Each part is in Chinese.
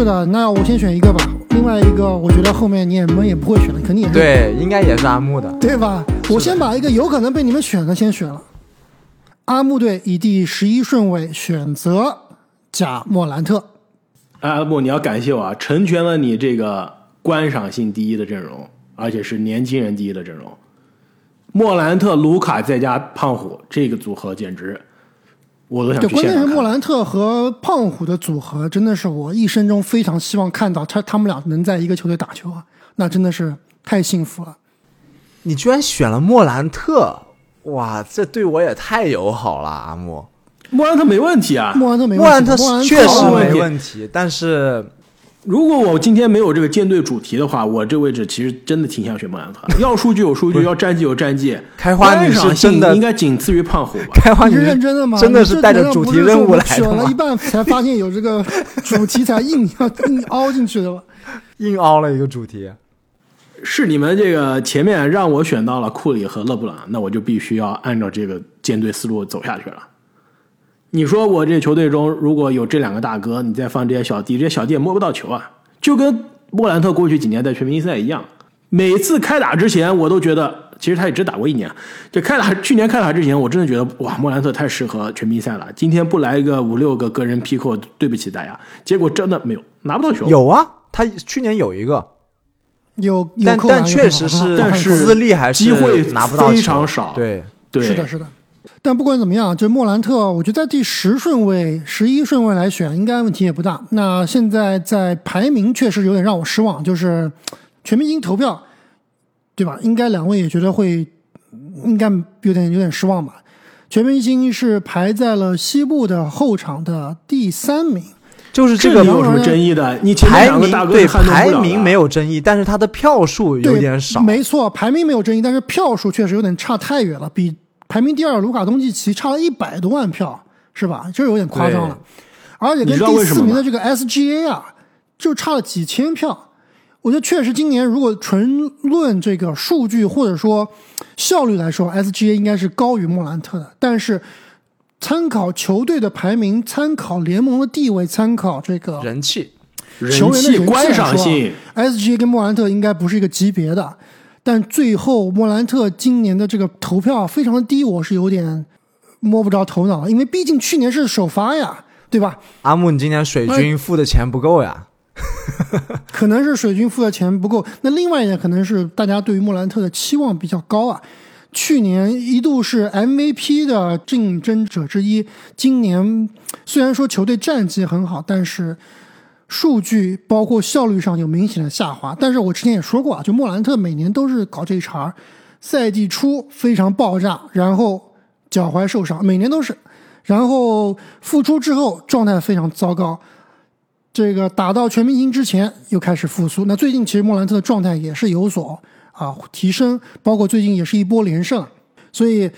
位是的，那我先选一个吧。另外一个，我觉得后面你们也不会选的，肯定也是对，应该也是阿木的。对吧？我先把一个有可能被你们选的先选了。阿木队以第十一顺位选择贾莫兰特。哎，阿木，你要感谢我啊，成全了你这个观赏性第一的阵容，而且是年轻人第一的阵容。莫兰特、卢卡再加胖虎这个组合简直，我都想对，关键是莫。兰特和胖虎的组合，真的是我一生中非常希望看到他他们俩能在一个球队打球啊，那真的是太幸福了。你居然选了莫兰特，哇，这对我也太友好了，阿木。莫兰特没问题啊，莫兰特没莫兰特问题，莫兰特确实没问题，但是如果我今天没有这个舰队主题的话，我这位置其实真的挺想选莫兰特。要数据有数据，要战绩有战绩。开花你是真的应该仅次于胖虎吧？开花你你是认真的吗？真的是带着主题任务来的选了一？半才发现有这个主题，才硬要硬凹进去的吧？硬凹了一个主题。是你们这个前面让我选到了库里和勒布朗，那我就必须要按照这个舰队思路走下去了。你说我这球队中如果有这两个大哥，你再放这些小弟，这些小弟也摸不到球啊，就跟莫兰特过去几年在全明星赛一样，每次开打之前我都觉得，其实他也只打过一年，就开打去年开打之前，我真的觉得哇，莫兰特太适合全明星赛了，今天不来一个五六个个人 P 扣，对不起大家，结果真的没有拿不到球，有啊，他去年有一个，有有但但确实是但是资历还是机会拿不到非常少。对，对，是的，是的。但不管怎么样，这莫兰特，我觉得在第十顺位、十一顺位来选，应该问题也不大。那现在在排名确实有点让我失望，就是全明星投票，对吧？应该两位也觉得会，应该有点有点失望吧。全明星是排在了西部的后场的第三名，就是这个有什么争议的？你前排名两个大哥对排名没有争议，但是他的票数有，点少。没错，排名没有争议，但是票数确实有点差太远了，比排名第二卢卡东契奇差了一百多万票，是吧？这有点夸张了。而且跟第四名的这个 SGA 啊，就差了几千票。我觉得确实今年如果纯论这个数据或者说效率来说，SGA 应该是高于莫兰特的，但是。参考球队的排名，参考联盟的地位，参考这个人气，人球员的人气气观赏性，，SGA 跟莫兰特应该不是一个级别的，但最后莫兰特今年的这个投票非常的低，我是有点摸不着头脑，因为毕竟去年是首发呀，对吧？阿木，你今年水军付的钱不够呀？可能是水军付的钱不够，那另外一点可能是大家对于莫兰特的期望比较高啊。去年一度是 MVP 的竞争者之一，今年虽然说球队战绩很好，但是数据包括效率上有明显的下滑。但是我之前也说过啊，就莫兰特每年都是搞这一茬儿，赛季初非常爆炸，然后脚踝受伤，每年都是，然后复出之后状态非常糟糕。这个打到全明星之前又开始复苏。那最近其实莫兰特的状态也是有所啊提升，包括最近也是一波连胜，所以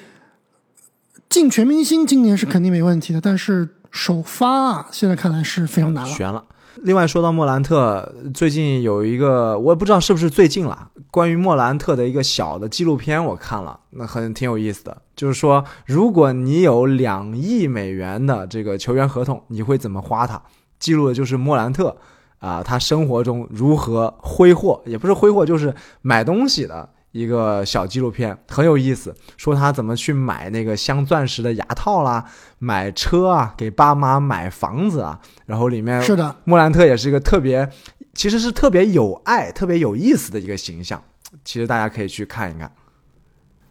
进全明星今年是肯定没问题的。但是首发啊，现在看来是非常难了。悬了。另外说到莫兰特，最近有一个我也不知道是不是最近了，关于莫兰特的一个小的纪录片，我看了，那很挺有意思的。就是说，如果你有两亿美元的这个球员合同，你会怎么花它？记录的就是莫兰特啊、他生活中如何挥霍，也不是挥霍，就是买东西的一个小纪录片，很有意思。说他怎么去买那个镶钻石的牙套啦，买车啊，给爸妈买房子啊，然后里面是的，莫兰特也是一个特别，其实是特别有爱、特别有意思的一个形象。其实大家可以去看一看。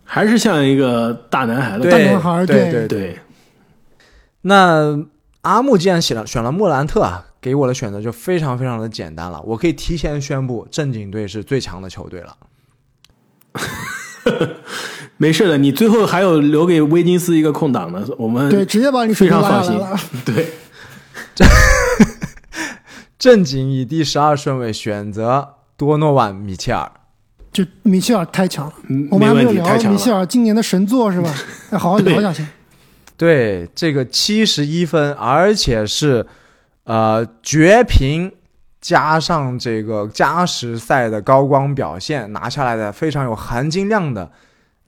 还是像一个大男孩的对大男孩对对对对，那阿木既然选了选了莫兰特啊，给我的选择就非常非常的简单了，我可以提前宣布正经队是最强的球队了。没事的，你最后还有留给威金斯一个空档呢，我们对，直接把你水非常放心。对，正经以第十二顺位选择多诺万·米切尔。就米切尔太强了，嗯我们还没有聊米切尔今年的神作是吧？要好好聊下去。对，这个七十一分，而且是呃绝平加上这个加时赛的高光表现拿下来的非常有含金量的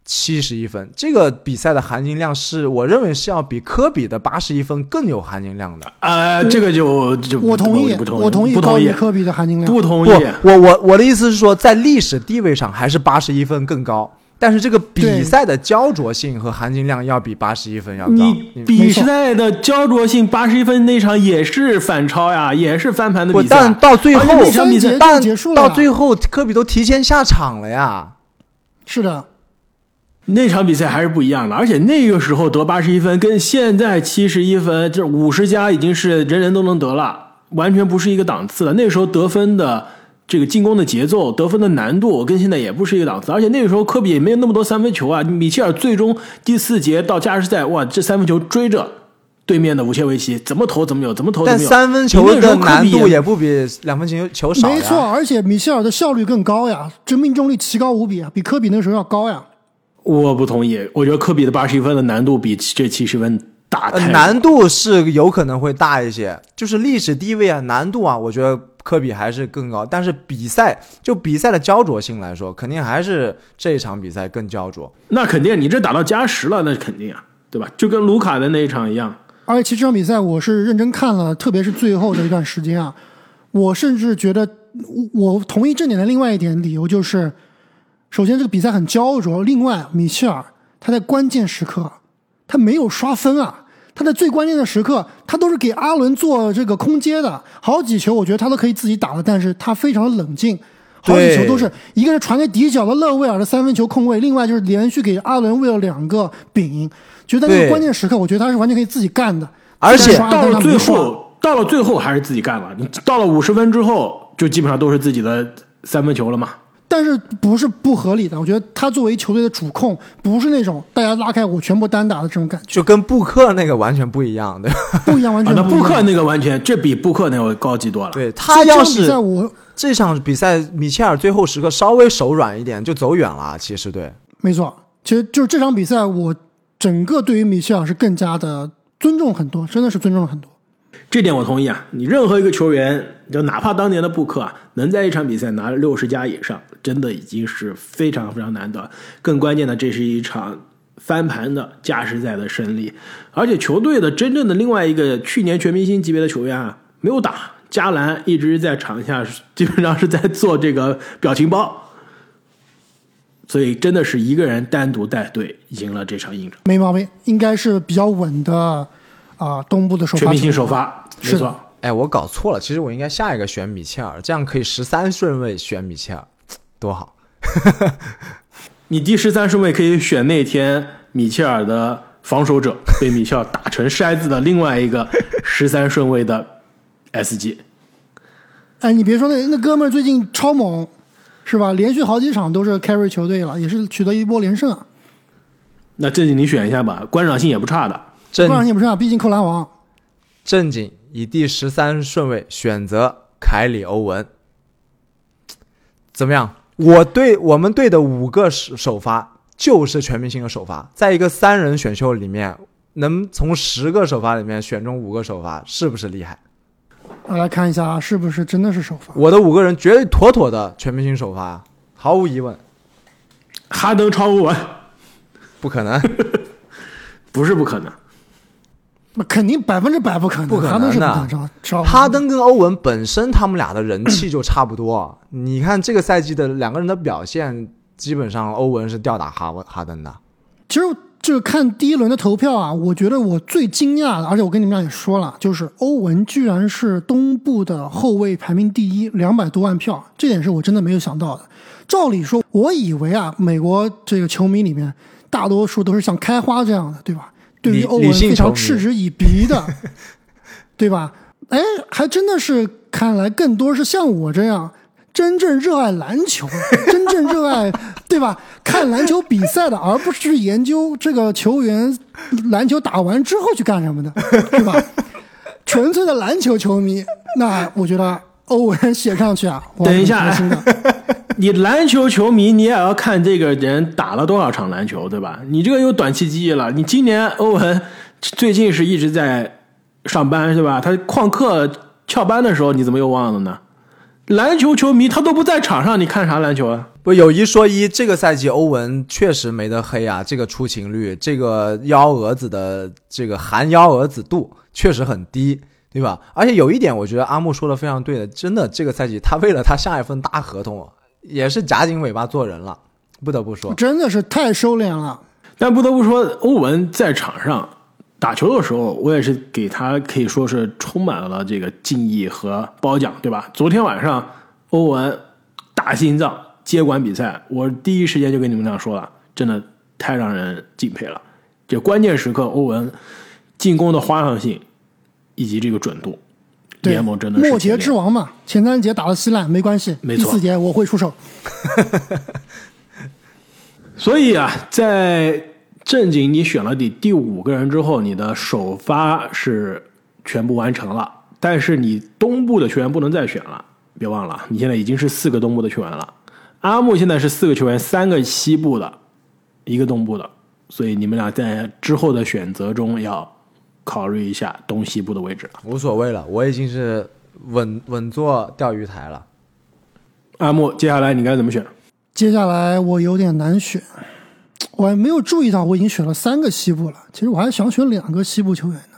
七十一分。这个比赛的含金量是我认为是要比科比的八十一分更有含金量的。呃，这个就就我同意，不同意，我同意不同意，科比的含金量。不不同意。，我我我的意思是说，在历史地位上还是八十一分更高，但是这个比赛的焦灼性和含金量要比八十一分要高。你你比赛的焦灼性，八十一分那场也是反超呀，也是翻盘的，比赛。但到最后那场比赛但就结束了到最后科比都提前下场了呀。是的，那场比赛还是不一样的，而且那个时候得八十一分，跟现在七十一分，这五十加已经是人人都能得了，完全不是一个档次了。那时候得分的这个进攻的节奏、得分的难度跟现在也不是一个档次，而且那个时候科比也没有那么多三分球啊。米切尔最终第四节到加时赛，哇，这三分球追着对面的武切维奇怎么投怎么有，怎么投怎么有。但三分球的难度也不比两分球球少呀。没错，而且米切尔的效率更高呀，这命中率奇高无比啊，比科比那时候要高呀。我不同意，我觉得科比的八十一分的难度比这七十分大呃太多。难度是有可能会大一些，就是历史地位啊，难度啊，我觉得科比还是更高。但是比赛就比赛的焦灼性来说，肯定还是这一场比赛更焦灼。那肯定，你这打到加时了，那肯定啊，对吧？就跟卢卡的那一场一样。而且其实这场比赛我是认真看了，特别是最后的一段时间啊，我甚至觉得我我同意这点的另外一点理由就是，首先这个比赛很焦灼，另外米切尔他在关键时刻他没有刷分啊，他在最关键的时刻他都是给阿伦做这个空接的，好几球我觉得他都可以自己打了，但是他非常的冷静。好几球都是一个是传给底角的勒维尔的三分球空位，另外就是连续给阿伦喂了两个饼，就在那个关键时刻，我觉得他是完全可以自己干的。而且到了最后，到了最后还是自己干了。你到了五十分之后，就基本上都是自己的三分球了嘛。但是不是不合理的？我觉得他作为球队的主控，不是那种大家拉开我全部单打的这种感觉，就跟布克那个完全不一样，对吧？不一样，完啊，全不一样。那布克那个完全，这比布克那个高级多了。对所以这场比他要是赛我这场比赛米切尔最后时刻稍微手软一点，就走远了。其实对，没错，其实就是这场比赛，我整个对于米切尔是更加的尊重很多，真的是尊重了很多。这点我同意啊。你任何一个球员，就哪怕当年的布克啊，能在一场比赛拿六十加以上，真的已经是非常非常难得。更关键的，这是一场翻盘的加时赛的胜利，而且球队的真正的另外一个去年全明星级别的球员啊，没有打。加兰一直在场下，基本上是在做这个 表情包，所以真的是一个人单独带队赢了这场硬仗。没毛病，应该是比较稳的啊、东部的首发全明星首发，没是的错。哎，我搞错了，其实我应该下一个选米切尔，这样可以十三顺位选米切尔，多好。你第十三顺位可以选那天米切尔的防守者被米切尔打成筛子的另外一个十三顺位的 SG。哎，你别说那那哥们儿最近超猛，是吧？连续好几场都是 carry 球队了，也是取得一波连胜啊。那正经你选一下吧，观赏性也不差的。观赏性也不是啊，毕竟扣篮王。正经以第十三顺位选择凯里欧文，怎么样？我对我们队的五个首首发就是全明星的首发，在一个三人选秀里面，能从十个首发里面选中五个首发，是不是厉害？我来看一下啊，是不是真的是首发？我的五个人绝对妥妥的全明星首发，毫无疑问，哈登超欧文不可能，不是不可能，那肯定百分之百不可能，不可能的哈登跟欧文本身他们俩的人气就差不多，你看这个赛季的两个人的表现，基本上欧文是吊打哈文哈登的。其实这个看第一轮的投票啊，我觉得我最惊讶的，而且我跟你们俩也说了，就是欧文居然是东部的后卫排名第一，两百多万票，这点是我真的没有想到的。照理说，我以为啊，美国这个球迷里面大多数都是像开花这样的，对吧？对于欧文非常嗤之以鼻的，对吧？哎，还真的是看来更多是像我这样真正热爱篮球，真正热爱对吧？看篮球比赛的，而不是去研究这个球员篮球打完之后去干什么的，对吧？纯粹的篮球球迷，那我觉得欧文写上去啊，我等一下很开心的。你篮球球迷，你也要看这个人打了多少场篮球，对吧？你这个有短期记忆了。你今年欧文最近是一直在上班，是吧？他旷课翘班的时候，你怎么又忘了呢？篮球球迷他都不在场上，你看啥篮球啊？不，有一说一，这个赛季欧文确实没得黑啊，这个出勤率，这个幺蛾子的这个含幺蛾子度确实很低，对吧？而且有一点，我觉得阿木说的非常对的，真的，这个赛季他为了他下一份大合同，也是夹紧尾巴做人了，不得不说，真的是太收敛了。但不得不说，欧文在场上打球的时候，我也是给他可以说是充满了这个敬意和褒奖，对吧？昨天晚上欧文大心脏接管比赛，我第一时间就跟你们俩说了，真的太让人敬佩了。这关键时刻，欧文进攻的花样性以及这个准度，对，联盟真的是末节之王嘛，前三节打的稀烂没关系，没错第四节我会出手。所以啊，在正经你选了第第五个人之后，你的首发是全部完成了，但是你东部的球员不能再选了，别忘了，你现在已经是四个东部的球员了。阿木现在是四个球员，三个西部的，一个东部的，所以你们俩在之后的选择中要考虑一下东西部的位置了。无所谓了，我已经是稳稳坐钓鱼台了。阿木，接下来你该怎么选？接下来我有点难选，我还没有注意到我已经选了三个西部了。其实我还想选两个西部球员呢。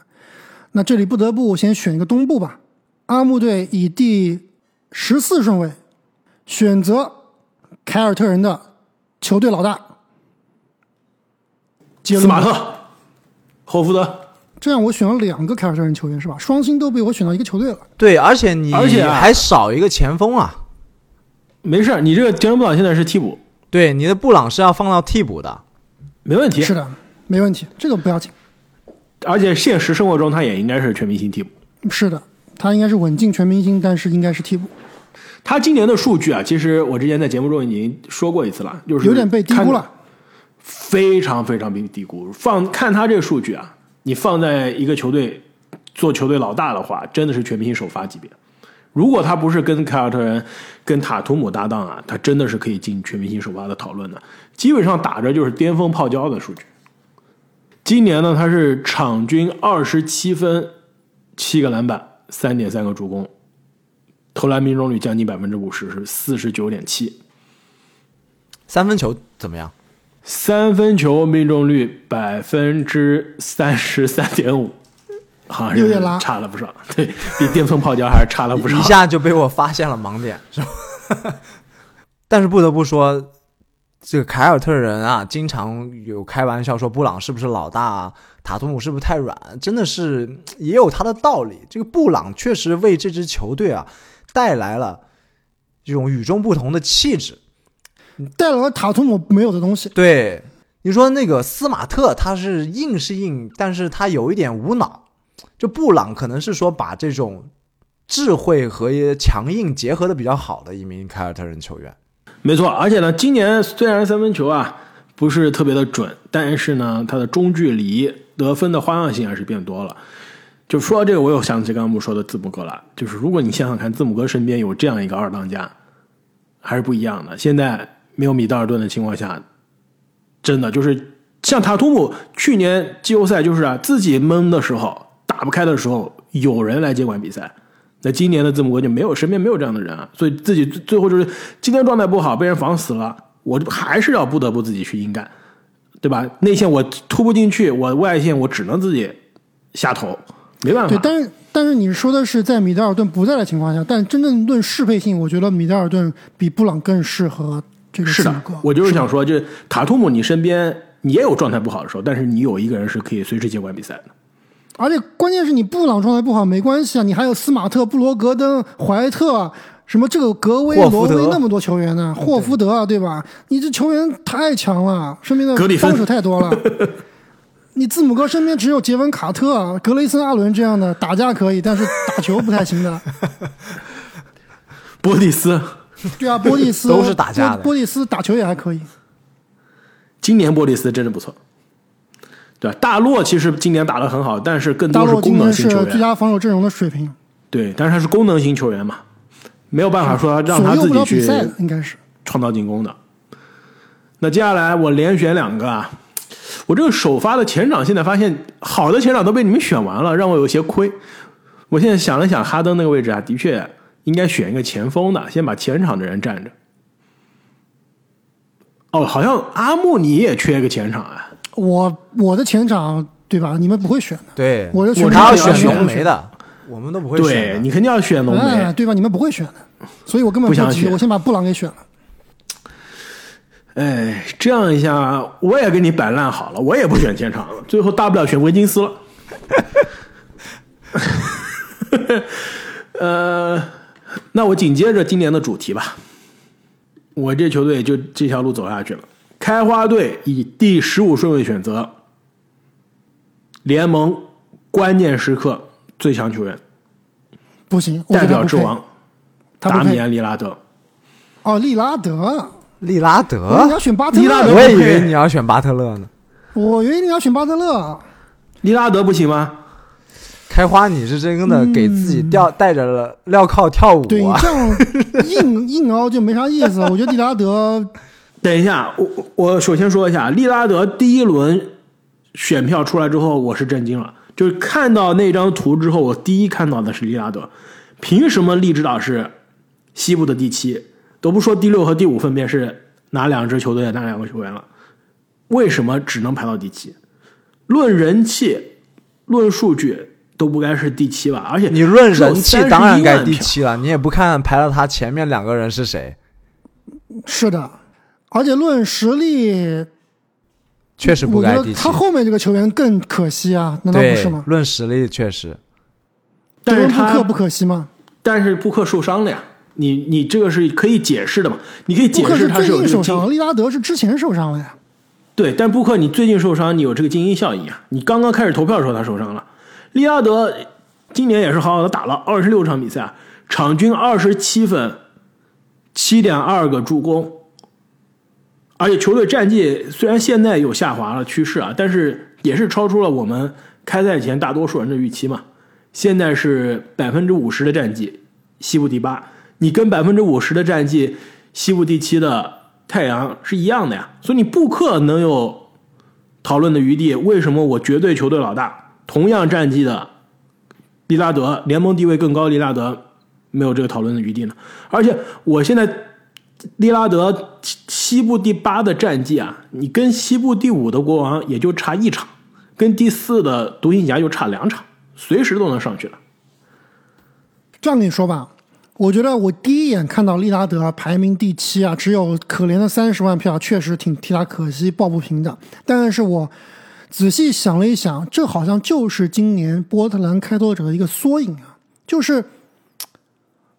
那这里不得不先选一个东部吧。阿木队以第十四顺位选择凯尔特人的球队老大杰伦。斯马特、霍福德。这样我选了两个凯尔特人球员是吧？双星都被我选到一个球队了。对，而且你而且啊还少一个前锋啊。没事儿，你这个杰伦布朗现在是替补，对，你的布朗是要放到替补的。没问题。是的，没问题，这个不要紧。而且现实生活中他也应该是全明星替补。是的，他应该是稳进全明星，但是应该是替补，他今年的数据啊，其实我之前在节目中已经说过一次了，就是有点被低估了。非常非常被低估。放看他这个数据啊，你放在一个球队做球队老大的话，真的是全明星首发级别。如果他不是跟凯尔特人、跟塔图姆搭档啊，他真的是可以进全明星首发的讨论的。基本上打着就是巅峰泡椒的数据。今年呢，他是场均二十七分、七个篮板、三点三个助攻，投篮命中率将近百分之五十，是四十九点七。三分球怎么样？三分球命中率百分之三十三点五，好像是有点拉差了不少，对比巅峰泡椒还是差了不少一。下就被我发现了盲点，是吧？但是不得不说，这个凯尔特人啊，经常有开玩笑说布朗是不是老大啊，塔图姆是不是太软，真的是也有他的道理。这个布朗确实为这支球队啊带来了这种与众不同的气质。带来了塔图姆没有的东西。对，你说那个斯马特，他是硬是硬，但是他有一点无脑。就布朗可能是说把这种智慧和强硬结合的比较好的一名凯尔特人球员。没错，而且呢，今年虽然三分球啊不是特别的准，但是呢，他的中距离得分的花样性还是变多了。就说到这个，我又想起刚刚我们说的字母哥了。就是如果你想想看，字母哥身边有这样一个二当家，还是不一样的。现在没有米德尔顿的情况下，真的就是像塔图姆去年季后赛就是啊，自己闷的时候打不开的时候，有人来接管比赛。那今年的字母哥就没有身边没有这样的人啊，所以自己最最后就是今天状态不好，被人防死了，我还是要不得不自己去硬干，对吧？内线我突不进去，我外线我只能自己下投，没办法对，但是但是你说的是在米德尔顿不在的情况下，但真正论适配性，我觉得米德尔顿比布朗更适合这个是的我就是想说，就塔图姆，你身边你也有状态不好的时候，但是你有一个人是可以随时接管比赛的。而且关键是你布朗状态不好没关系啊，你还有斯马特、布罗格登、怀特，什么这个格威、罗威那么多球员呢，霍福德啊，对吧？你这球员太强了，身边的格里芬帮手太多了。你字母哥身边只有杰文卡特、啊、格雷森阿伦这样的打架可以，但是打球不太行的。波蒂斯 对啊，波利斯都是打架的波波蒂斯打球也还可以。今年波利斯真的不错，对吧？大洛其实今年打的很好，但是更多是功能性球员。最佳防守阵容的水平，对，但是他是功能型球员嘛，没有办法说让他自己去应该是。创造进攻的。那接下来我连选两个啊，我这个首发的前场现在发现好的前场都被你们选完了，让我有些亏。我现在想了想，哈登那个位置啊，的确应该选一个前锋的，先把前场的人占着。哦，好像阿木你也缺一个前场啊？我我的前场对吧？你们不会选的，对，我的选他要选选浓眉的，我们都不会选。对你肯定要选浓眉。哎，对吧？你们不会选的，所以我根本急，不想选我先把布朗给选了。哎，这样一下我也给你摆烂好了，我也不选前场了，最后大不了选维金斯了。呃，那我紧接着今年的主题吧，我这球队就这条路走下去了。开花队以第十五顺位选择联盟关键时刻最强球员，不行，代表之王达米安·利拉德。哦，利拉德，利拉我以为你德要，选巴特利拉德勒，我也以为你要选巴特勒呢。我以为你要选巴特勒。利拉德不行吗？开花，你是真的给自己吊带着了镣铐跳舞对你啊！这样 硬硬凹就没啥意思。我觉得利拉德 等一下，我我我首先说一下，利拉德第一轮选票出来之后，我是震惊了。就是看到那张图之后，我第一看到的是利拉德。凭什么利指导是西部的第七？都不说第六和第五分别是哪两支球队的哪两个球员了，为什么只能排到第七？论人气，论数据都不该是第七吧？而且你论人气31当然该第七了，你也不看排到他前面两个人是谁，是的，而且论实力，确实不该第七他。后面这个球员更可惜啊，难道不是吗，？论实力确实。但是他布克不可惜吗？但是布克受伤了呀，你你这个是可以解释的嘛？你可以解释克是最他是有这个经近受伤，利拉德是之前受伤了呀。对，但布克你最近受伤，你有这个精英效应啊！你刚刚开始投票的时候他受伤了，利拉德今年也是好好的打了二十六场比赛，场均二十七分，七点二个助攻，而且球队战绩虽然现在有下滑了趋势啊，但是也是超出了我们开赛前大多数人的预期嘛。现在是百分之五十的战绩，西部第八，你跟百分之五十的战绩西部第七的太阳是一样的呀，所以你布克能有讨论的余地，为什么我绝对球队老大，同样战绩的利拉德，联盟地位更高，利拉德没有这个讨论的余地呢？而且我现在利拉德西西部第八的战绩啊，你跟西部第五的国王也就差一场，跟第四的独行侠就差两场，随时都能上去了。这样跟你说吧，我觉得我第一眼看到利拉德排名第七啊，只有可怜的三十万票，确实挺替他可惜，抱不平的。但是我仔细想了一想，这好像就是今年波特兰开拓者的一个缩影啊，就是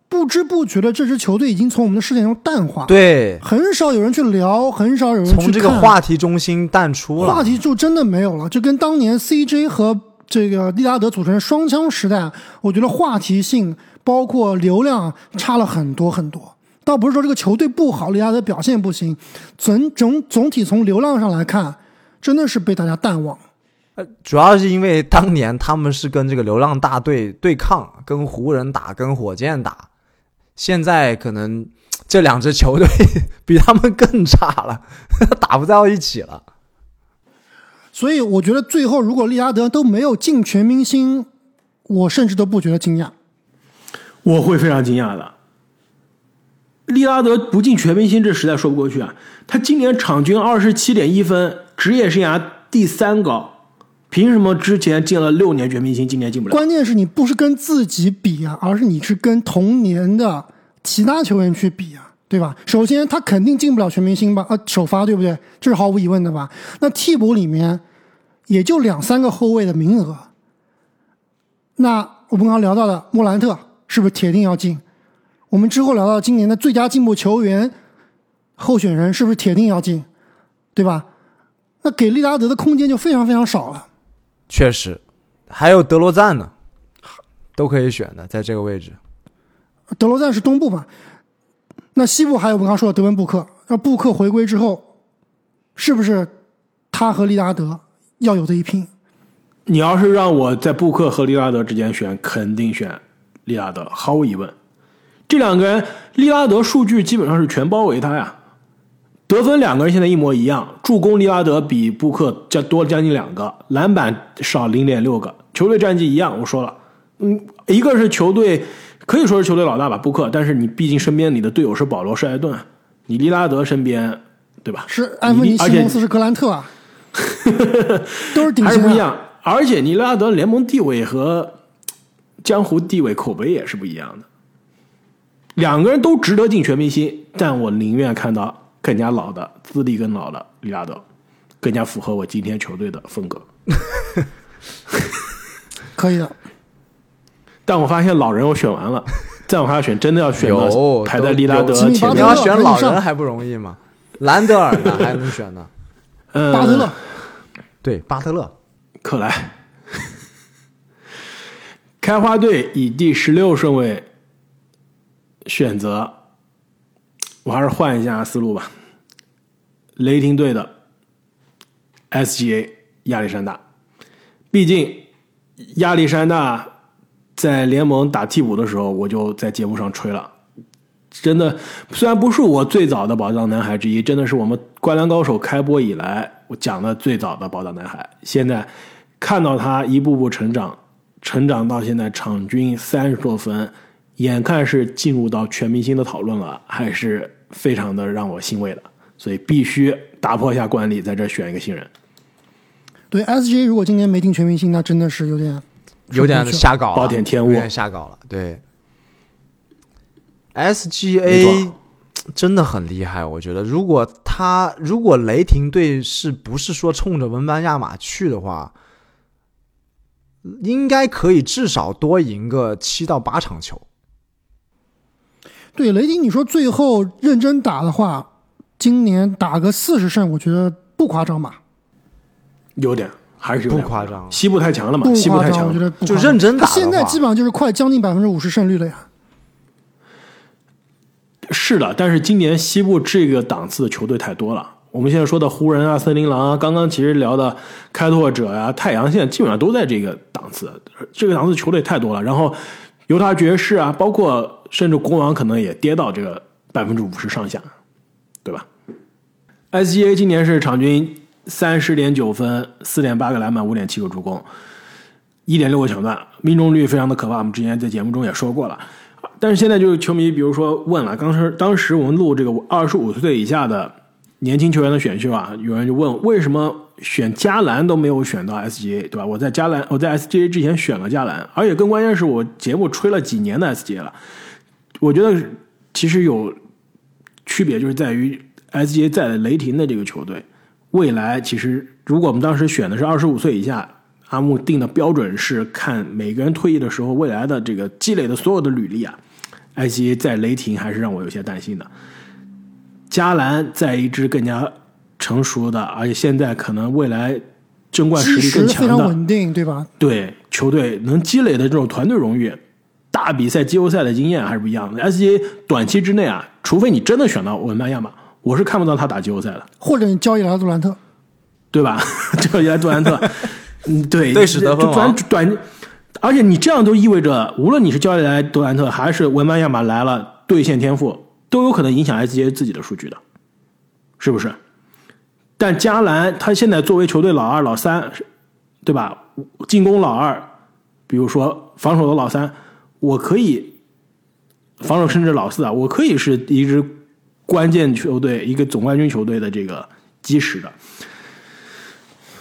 不知不觉的这支球队已经从我们的视线中淡化，，对，很少有人去聊，很少有人去从这个话题中心淡出了。话题就真的没有了，就跟当年 CJ 和这个利拉德组成双枪时代，我觉得话题性包括流量差了很多很多。倒不是说这个球队不好，利拉德表现不行，总总总体从流量上来看，真的是被大家淡忘。呃主要是因为当年他们是跟这个流浪大队对抗，跟湖人打，跟火箭打。现在可能这两支球队 比他们更差了，打不到一起了。所以我觉得最后如果利拉德都没有进全明星，我甚至都不觉得惊讶。我会非常惊讶的。利拉德不进全明星，这实在说不过去啊！他今年场均二十七点一分，职业生涯第三高，凭什么之前进了六年全明星，今年进不了？关键是你不是跟自己比啊，而是你是跟同年的其他球员去比啊，对吧？首先他肯定进不了全明星吧，呃，首发对不对？这是毫无疑问的吧？那替补里面也就两三个后卫的名额，那我们刚刚聊到的莫兰特是不是铁定要进？我们之后聊到今年的最佳进步球员候选人是不是铁定要进？对吧？那给利拉德的空间就非常非常少了。确实，还有德罗赞呢，都可以选的，在这个位置。德罗赞是东部嘛？那西部还有我们刚刚说的德文布克。那布克回归之后，是不是他和利拉德要有的一拼？你要是让我在布克和利拉德之间选，肯定选利拉德，毫无疑问。这两个人，利拉德数据基本上是全包围他呀。得分两个人现在一模一样，助攻利拉德比布克加多了将近两个，篮板少零点六个，球队战绩一样。我说了，嗯，一个是球队可以说是球队老大吧，布克。但是你毕竟身边你的队友是保罗·施莱顿，你利拉德身边，对吧？是安芬尼·而且西蒙斯是格兰特啊，都是顶还薪、啊，是不一样。而且尼拉德联盟地位和江湖地位口碑也是不一样的。两个人都值得进全明星，但我宁愿看到更加老的、资历更老的利拉德，更加符合我今天球队的风格。可以的。但我发现老人我选完了，再往下选，真的要选到有排在利拉德前面你要。选老人还不容易吗？兰德尔呢还能选呢？嗯，巴特勒，对，巴特勒。克莱。开花队以第十六顺位选择，我还是换一下思路吧。雷霆队的 SGA 亚历山大，毕竟亚历山大在联盟打替补的时候，我就在节目上吹了。真的，虽然不是我最早的宝藏男孩之一，真的是我们《灌篮高手》开播以来我讲的最早的宝藏男孩。现在看到他一步步成长，成长到现在场均三十多分，眼看是进入到全明星的讨论了，还是非常的让我欣慰的。所以必须打破一下惯例，在这选一个新人。对 SGA 如果今年没进全明星，那真的是有点有点瞎搞了，暴殄天物有点瞎搞了。对，SGA 真的很厉害，我觉得，如果他如果雷霆队是不是说冲着文班亚马去的话，应该可以至少多赢个七到八场球。对雷霆，你说最后认真打的话，今年打个四十胜，我觉得不夸张吧？有点还是有点不夸张西部太强了嘛不，西部，太强了。我觉得就认真打现在基本上就是快将近百分之五十胜率了呀。是的，但是今年西部这个档次的球队太多了。我们现在说的湖人啊、森林狼啊，刚刚其实聊的开拓者呀、太阳，现在基本上都在这个档次。这个档次球队太多了。然后犹他爵士啊，包括甚至国王，可能也跌到这个百分之五十上下，对吧？SGA 今年是场均三十点九分、四点八个篮板、五点七个助攻、一点六个抢断，命中率非常的可怕。我们之前在节目中也说过了。但是现在就是球迷，比如说问了，当时当时我们录这个二十五岁以下的年轻球员的选秀啊，有人就问为什么选加兰都没有选到 SGA，对吧？我在加兰，我在 SGA 之前选了加兰，而且更关键是我节目吹了几年的 SGA 了，我觉得其实有区别，就是在于 SGA 在雷霆的这个球队，未来其实如果我们当时选的是二十五岁以下。阿木定的标准是看每个人退役的时候未来的这个积累的所有的履历啊，SGA 在雷霆还是让我有些担心的。加兰在一支更加成熟的，而且现在可能未来争冠实力更石非常强的，稳定，对吧？对球队能积累的这种团队荣誉、大比赛、季后赛的经验还是不一样的。SGA 短期之内啊，除非你真的选到文班亚马，我是看不到他打季后赛的，或者你交易来杜兰特，对吧？交易来杜兰特，嗯，对，对史得分就短短，而且你这样都意味着，无论你是交易来杜兰特，还是文班亚马来了兑现天赋，都有可能影响 SGA 自己的数据的，是不是？但加兰他现在作为球队老二、老三，对吧？进攻老二，比如说防守的老三，我可以防守甚至老四啊，我可以是一支关键球队、一个总冠军球队的这个基石的。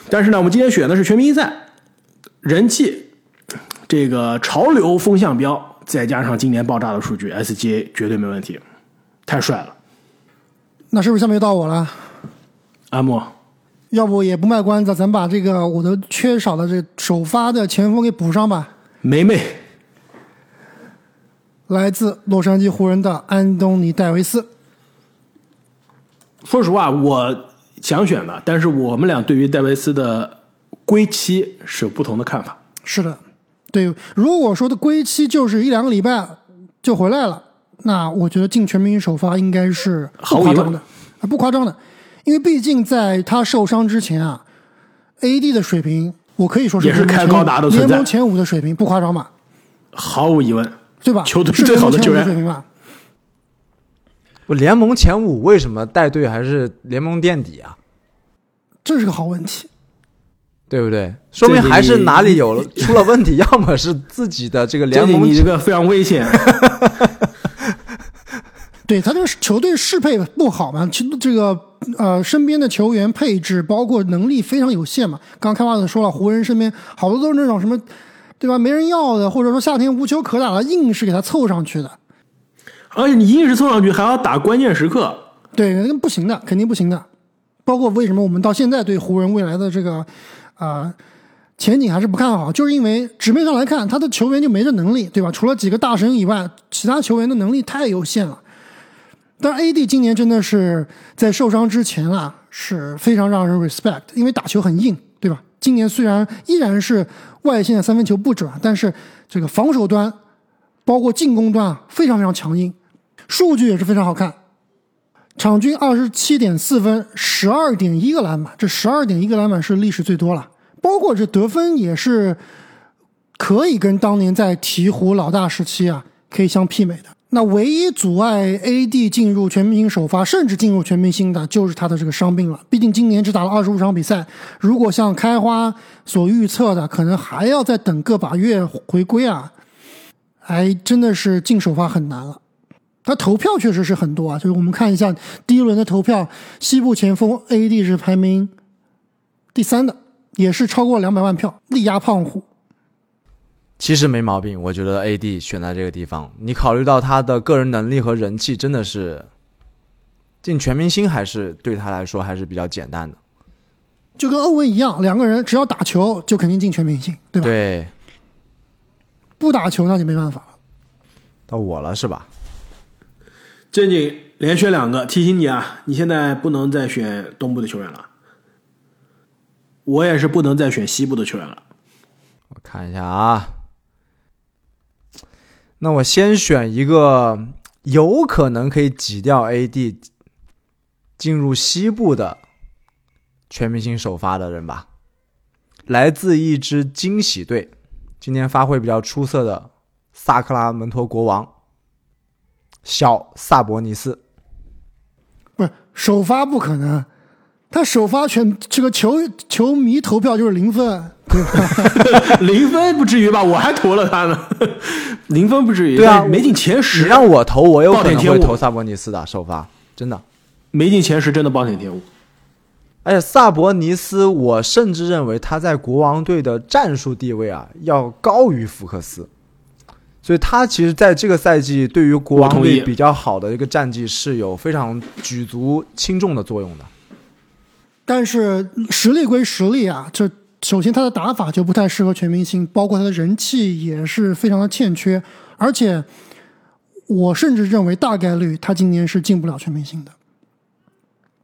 但是呢，我们今天选的是全明星赛，人气这个潮流风向标，再加上今年爆炸的数据，SGA 绝对没问题，太帅了。那是不是下面又到我了？阿莫，要不也不卖关子，咱把这个我的缺少的这首发的前锋给补上吧。梅梅，来自洛杉矶湖人的安东尼·戴维斯，说实话，我想选的，但是我们俩对于戴维斯的归期是有不同的看法。是的，对。如果说的归期就是一两个礼拜就回来了，那我觉得进全明星首发应该是毫无夸张的，啊，不夸张的，因为毕竟在他受伤之前啊，AD 的水平我可以说是也是开高达的联盟前五的水平，不夸张吧？毫无疑问，对吧？球队是最好的球员水平吧？不，联盟前五为什么带队还是联盟垫底啊？这是个好问题。对不对？说明还是哪里有了出了问题，要么是自己的这个联盟你这个非常危险。对他这个球队适配不好嘛，其这个呃身边的球员配置包括能力非常有限嘛。刚开发者说了，湖人身边好多都是那种什么，对吧？没人要的，或者说夏天无球可打了，硬是给他凑上去的。而且你硬是凑上去，还要打关键时刻，对，那不行的，肯定不行的。包括为什么我们到现在对湖人未来的这个啊前景还是不看好，就是因为纸面上来看，他的球员就没这能力，对吧？除了几个大神以外，其他球员的能力太有限了。但 AD 今年真的是在受伤之前啊，是非常让人 respect，因为打球很硬，对吧？今年虽然依然是外线三分球不准，但是这个防守端包括进攻端啊，非常非常强硬，数据也是非常好看。场均二十七点四分，十二点一个篮板，这十二点一个篮板是历史最多了。包括这得分也是可以跟当年在鹈鹕老大时期啊可以相媲美的。那唯一阻碍 AD 进入全明星首发，甚至进入全明星的，就是他的这个伤病了。毕竟今年只打了二十五场比赛，如果像开花所预测的，可能还要再等个把月回归啊，还真的是进首发很难了。他投票确实是很多啊，就是我们看一下第一轮的投票，西部前锋 AD 是排名第三的，也是超过两百万票，力压胖虎。其实没毛病，我觉得 AD 选在这个地方，你考虑到他的个人能力和人气，真的是进全明星还是对他来说还是比较简单的。就跟欧文一样，两个人只要打球就肯定进全明星，对吧？对。不打球那就没办法了。到我了是吧？正经连选两个，提醒你啊，你现在不能再选东部的球员了。我也是不能再选西部的球员了。我看一下啊。那我先选一个有可能可以挤掉 AD 进入西部的全明星首发的人吧，来自一支惊喜队，今年发挥比较出色的萨克拉门托国王小萨博尼斯。不是首发不可能，他首发全这个球球迷投票就是零分。零分不至于吧？我还投了他呢，零分不至于。对啊，没进前十。你让我投，我有可能会投萨博尼斯的首发，真的。没进前十，真的暴殄天物。而且萨博尼斯，我甚至认为他在国王队的战术地位啊，要高于福克斯。所以他其实在这个赛季对于国王队比较好的一个战绩是有非常举足轻重的作用的。但是实力归实力啊，这。首先，他的打法就不太适合全明星，包括他的人气也是非常的欠缺。而且，我甚至认为大概率他今年是进不了全明星的。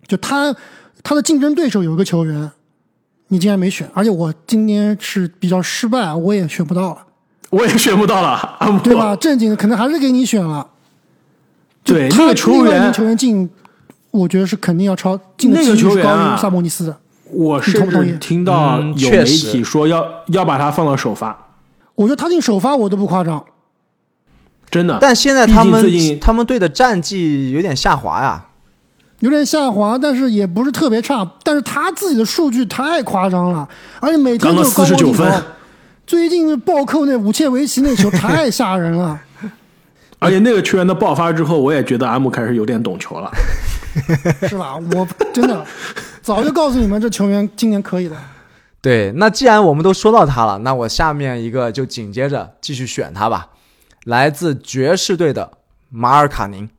就他，他的竞争对手有一个球员，你竟然没选，而且我今年是比较失败，我也选不到了。我也选不到了，对吧？正经的可能还是给你选了。对，那个球员球员进，我觉得是肯定要超进的几率是高于萨博尼斯的。我甚至听到有媒体说要要把他放到首发，我觉得他进首发我都不夸张，真的。但现在他们他们队的战绩有点下滑呀，有点下滑，但是也不是特别差。但是他自己的数据太夸张了，而且每天都四十九分。最近暴扣那武切维奇那球太吓人了，而且那个球员的爆发之后，我也觉得阿木开始有点懂球了，是吧？我真的。早就告诉你们，这球员今年可以的。对，那既然我们都说到他了，那我下面一个就紧接着继续选他吧。来自爵士队的马尔卡宁，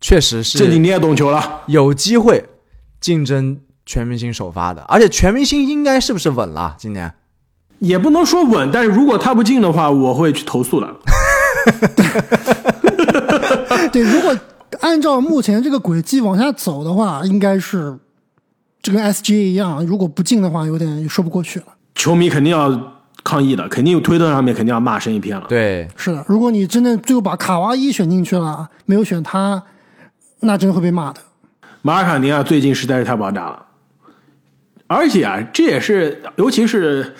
确实是。这你也懂球了，有机会竞争全明星首发的，而且全明星应该是不是稳了？今年也不能说稳，但是如果他不进的话，我会去投诉的。对，如果。按照目前这个轨迹往下走的话，应该是这跟 SGA 一样，如果不进的话，有点说不过去了。球迷肯定要抗议的，肯定有推特上面肯定要骂声一片了。对，是的，如果你真的最后把卡哇伊选进去了，没有选他，那真会被骂的。马尔卡尼亚最近实在是太爆炸了，而且啊，这也是尤其是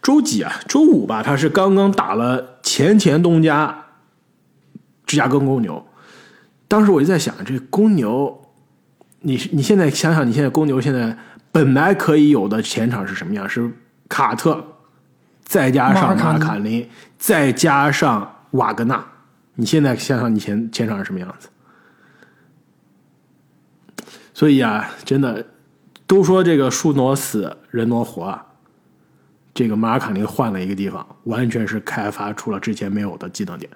周几啊，周五吧，他是刚刚打了前前东家芝加哥公牛。当时我就在想，这公牛你你现在想想，你现在公牛现在本来可以有的前场是什么样？是卡特，再加上马卡林，再加上瓦格纳。你现在想想，你前前场是什么样子？所以啊，真的都说这个树挪死，人挪活啊。这个马卡林换了一个地方，完全是开发出了之前没有的技能点。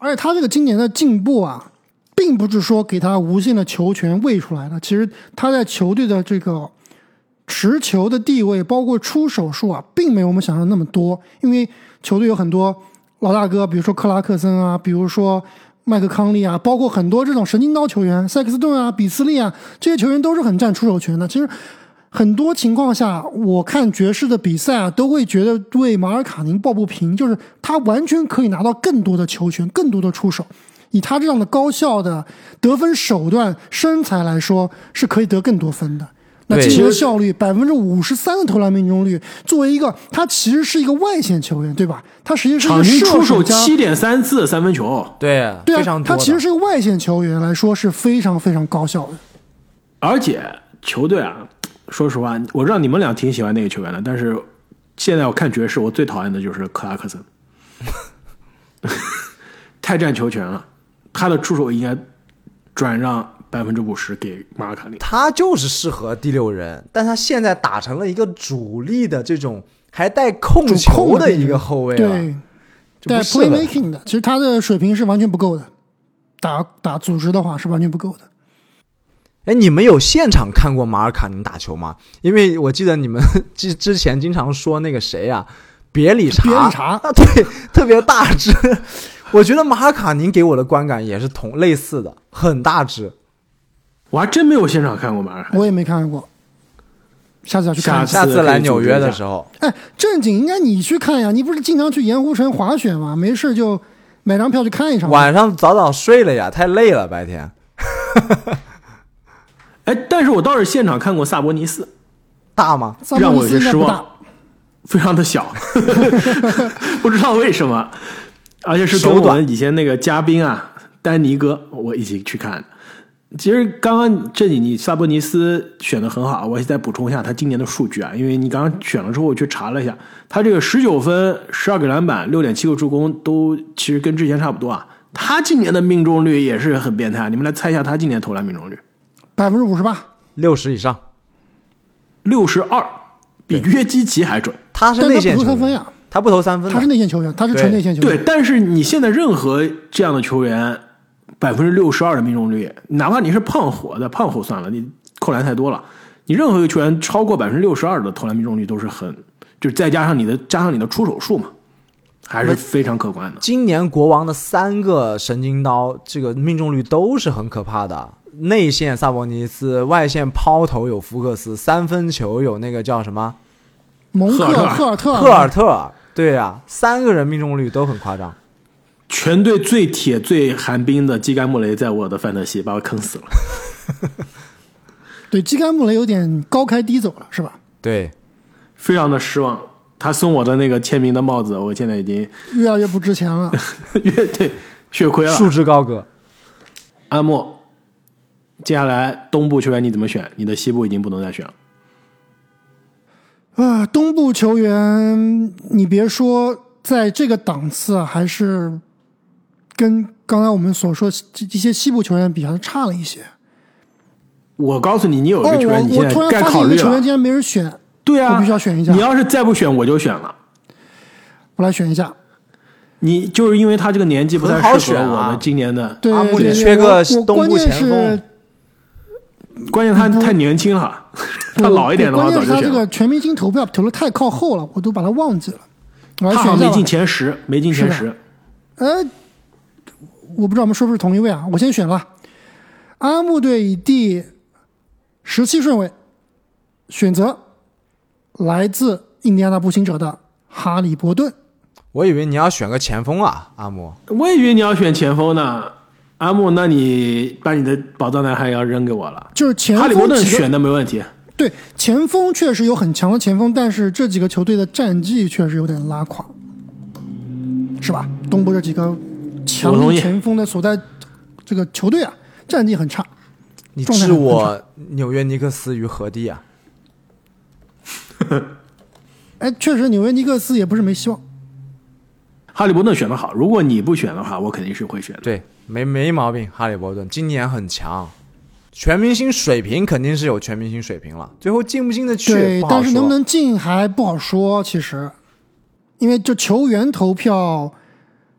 而且他这个今年的进步啊，并不是说给他无限的球权喂出来的。其实他在球队的这个持球的地位，包括出手数啊，并没有我们想象那么多。因为球队有很多老大哥，比如说克拉克森啊，比如说麦克康利啊，包括很多这种神经刀球员，塞克斯顿啊、比斯利啊，这些球员都是很占出手权的。其实。很多情况下，我看爵士的比赛啊，都会觉得对马尔卡宁抱不平，就是他完全可以拿到更多的球权，更多的出手。以他这样的高效的得分手段、身材来说，是可以得更多分的。那进球效率百分之五十三的投篮命中率，作为一个他其实是一个外线球员，对吧？他实际上是一个出手七点三次三分球，对对啊，他其实是一个外线球员来说是非常非常高效的。而且球队啊。说实话，我知道你们俩挺喜欢那个球员的，但是现在我看爵士，我最讨厌的就是克拉克森，太占球权了。他的出手应该转让百分之五十给马尔卡利。他就是适合第六人，但他现在打成了一个主力的这种还带控球的一个后卫对，带 playmaking 的，其实他的水平是完全不够的。打打组织的话是完全不够的。哎，你们有现场看过马尔卡宁打球吗？因为我记得你们 之之前经常说那个谁呀，别理查，别理查啊，对，特别大只。我觉得马尔卡宁给我的观感也是同类似的，很大只。我还真没有现场看过马尔卡，我也没看过。下次要去看，下次来纽约的时候。哎，正经应该你去看呀，你不是经常去盐湖城滑雪吗？没事就买张票去看一场。晚上早早睡了呀，太累了，白天。哎，但是我倒是现场看过萨博尼斯，大吗？让我有些失望，非常的小，不知道为什么，而且是跟我们以前那个嘉宾啊，丹尼哥，我一起去看。其实刚刚这里你萨博尼斯选的很好，我再补充一下他今年的数据啊，因为你刚刚选了之后，我去查了一下，他这个十九分、十二个篮板、六点七个助攻，都其实跟之前差不多啊。他今年的命中率也是很变态，你们来猜一下他今年投篮命中率。百分之五十八，六十以上，六十二，比约基奇还准。他是内线球员，他不投三分，他是内线球员，他是纯内线球员。对，但是你现在任何这样的球员，百分之六十二的命中率，哪怕你是胖虎的胖虎算了，你扣篮太多了，你任何一个球员超过百分之六十二的投篮命中率都是很，就是再加上你的加上你的出手数嘛，还是非常可观的。今年国王的三个神经刀，这个命中率都是很可怕的。内线萨博尼斯，外线抛投有福克斯，三分球有那个叫什么？蒙克赫尔特。赫尔特，对呀，三个人命中率都很夸张。全队最铁最寒冰的基甘穆雷，在我的范特西把我坑死了。对，基甘穆雷有点高开低走了，是吧？对，非常的失望。他送我的那个签名的帽子，我现在已经越来越不值钱了。越对，血亏了。束之高阁。阿莫。接下来东部球员你怎么选？你的西部已经不能再选了。啊，东部球员，你别说，在这个档次还是跟刚才我们所说这些西部球员比，还是差了一些。我告诉你，你有一个球员，你现在该考虑了。球员竟然没人选，对啊，我必须要选一下。你要是再不选，我就选了。我来选一下。你就是因为他这个年纪不太适合我们今年的。对，阿姆里缺个东部前锋。关键他太年轻了，他老一点的话早就他这个全明星投票投的太靠后了，我都把他忘记了。他好像没进前十，没进前十。呃，我不知道我们是不是同一位啊？我先选了，阿木队以第十七顺位选择来自印第安纳步行者的哈利伯顿。我以为你要选个前锋啊，阿木。我以为你要选前锋呢。阿木，那你把你的宝藏男孩要扔给我了？就是前锋，哈利波顿选的没问题。对，前锋确实有很强的前锋，但是这几个球队的战绩确实有点拉垮，是吧？东部这几个强力前锋的所在，这个球队啊，战绩很差。你置我纽约尼克斯于何地啊？哎，确实纽约尼克斯也不是没希望。哈利伯顿选的好，如果你不选的话，我肯定是会选的。对，没没毛病。哈利伯顿今年很强，全明星水平肯定是有全明星水平了，最后进不进得去但是能不能进还不好说。其实，因为就球员投票，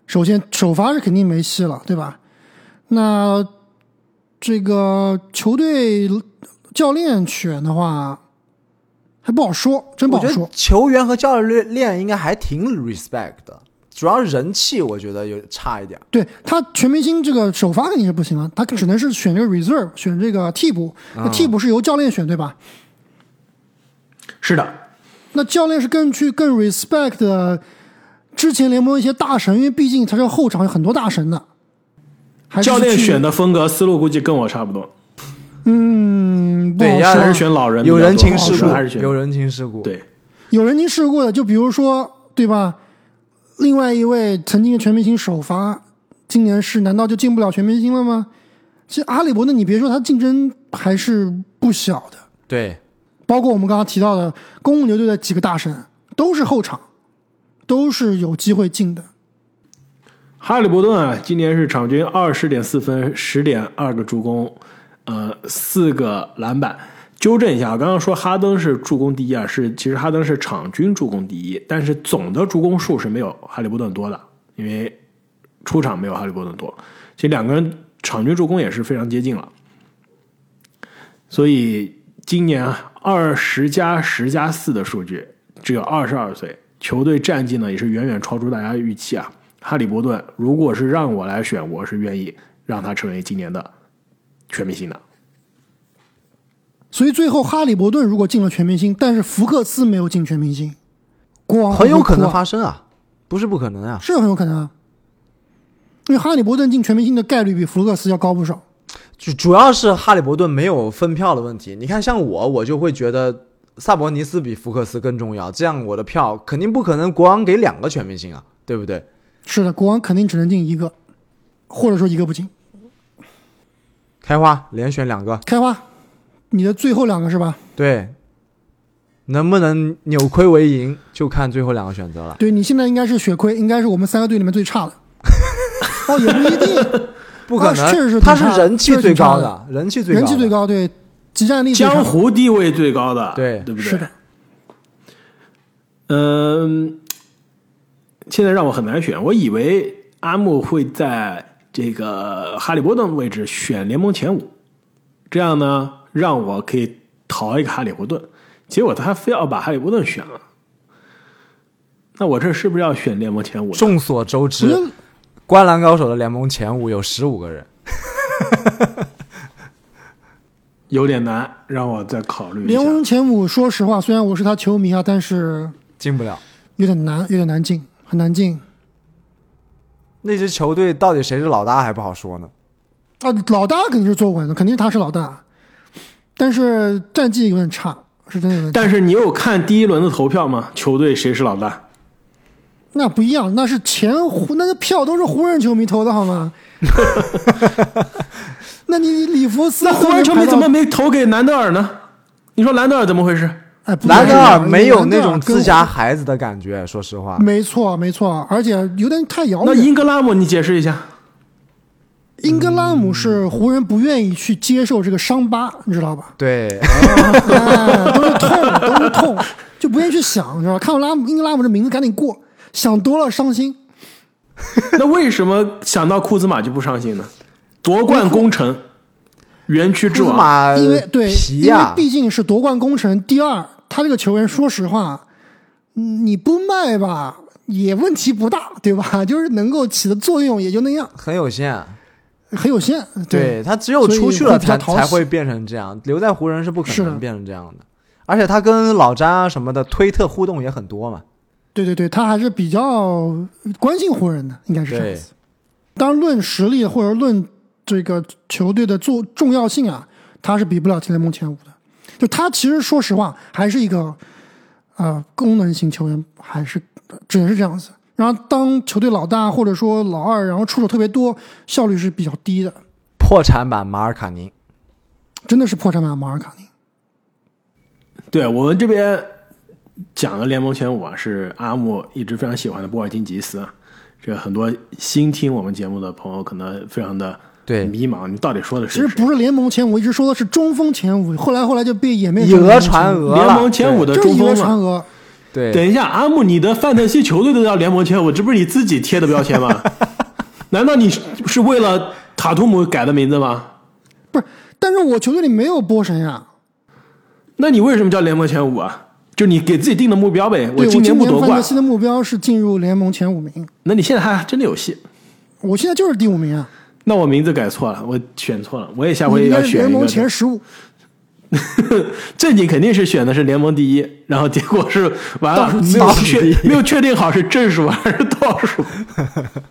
首先首发是肯定没戏了，对吧？那这个球队教练选的话，还不好说，真不好说。球员和教练练应该还挺 respect 的，主要人气我觉得有差一点。对他全明星这个首发肯定是不行啊，他只能是选这个 reserve，选这个替补。那替补是由教练选，对吧？是的，那教练是更去更 respect 的之前联盟一些大神，因为毕竟他这个后场有很多大神的。还是教练选的风格思路估计跟我差不多，嗯，对要是选老人有，人情世故还是选故，有人情世故。，对。有人情世故的，就比如说对吧？另外一位曾经的全明星首发，今年是难道就进不了全明星了吗？其实阿里伯顿，你别说他竞争还是不小的，对，包括我们刚刚提到的公牛队的几个大神，都是后场，都是有机会进的。哈利伯顿啊，今年是场均二十点四分，十点二个助攻，呃，四个篮板。纠正一下，我刚刚说哈登是助攻第一啊，是其实哈登是场均助攻第一，但是总的助攻数是没有哈利波顿多的，因为出场没有哈利波顿多。其实两个人场均助攻也是非常接近了，所以今年二十加十加四的数据，只有二十二岁，球队战绩呢也是远远超出大家预期啊。哈利波顿，如果是让我来选，我是愿意让他成为今年的全明星的。所以最后哈利伯顿如果进了全明星，但是福克斯没有进全明星，国王很有可能发生啊，不是不可能啊。是很有可能啊，因为哈利伯顿进全明星的概率比福克斯要高不少。主主要是哈利伯顿没有分票的问题。你看，像我，我就会觉得萨博尼斯比福克斯更重要，这样我的票肯定不可能国王给两个全明星啊，对不对？是的，国王肯定只能进一个，或者说一个不进。开花连选两个，开花，你的最后两个是吧？对，能不能扭亏为盈，就看最后两个选择了。对你现在应该是血亏，应该是我们三个队里面最差的。哦，也不一定，不可能，啊确实是他是人气最高的，人气最高的，人气最高，对，集战力江湖地位最高的，对对不对？是的。嗯，现在让我很难选。我以为阿木会在这个哈利波顿位置选联盟前五，这样呢，让我可以淘一个哈利波顿。结果他非要把哈利波顿选了，那我这是不是要选联盟前五？众所周知，灌篮高手的联盟前五有十五个人，有点难，让我再考虑一联。盟前五，说实话，虽然我是他球迷啊，但是进不了。有点难，有点难进，很难进。那支球队到底谁是老大还不好说呢。啊，老大肯定是坐稳的，肯定是他是老大，但是战绩有点差，是真的有点差。但是你有看第一轮的投票吗？球队谁是老大？那不一样，那是前湖，那个票都是湖人球迷投的好吗？那你里弗斯那湖人球迷怎么没投给兰德尔呢？你说兰德尔怎么回事？哎，兰德尔没有那种自家孩子的感觉，说实话。没错没错，而且有点太遥远那。英格拉姆，你解释一下。英格拉姆是湖人不愿意去接受这个伤疤，你知道吧？对，哎，都是痛，都是痛，就不愿意去想，你知道吧？看到拉姆英格拉姆这名字赶紧过，想多了伤心。那为什么想到库兹马就不伤心呢？夺冠功臣，园区之王。因为对，因为毕竟是夺冠功臣。第二，他这个球员，说实话，嗯你不卖吧，也问题不大，对吧？就是能够起的作用也就那样，很有限。很有限。对他只有出去了才才会变成这样，留在湖人是不可能变成这样的。而且他跟老詹啊什么的推特互动也很多嘛。对对对，他还是比较关心湖人的，应该是这样子。当然，论实力或者论这个球队的重重要性啊，他是比不了联盟前五的。就他其实说实话，还是一个呃功能型球员，还是只能是这样子。然后当球队老大或者说老二，然后出手特别多，效率是比较低的。破产版马尔卡宁，真的是破产版马尔卡宁。对我们这边讲的联盟前五啊，是阿木一直非常喜欢的波尔津吉斯。这个很多新听我们节目的朋友可能非常的对迷茫，你到底说的是其实？不是联盟前五，一直说的是中锋前五，后来后来就被演变以讹成联盟前五传讹了，联盟前五的就是以讹中锋嘛。对，等一下，阿木，你的范特西球队都叫联盟前五，这不是你自己贴的标签吗？难道你是是为了塔图姆改的名字吗？不是，但是我球队里没有波神呀。那你为什么叫联盟前五啊？就你给自己定的目标呗。我今年不夺冠范特，西的目标是进入联盟前五名，那你现在还真的有戏。我现在就是第五名啊，那我名字改错了，我选错了，我也下回你应要选一个该是联盟前十五。正经肯定是选的是联盟第一，然后结果是完了没有确没有确定好是正数还是倒数。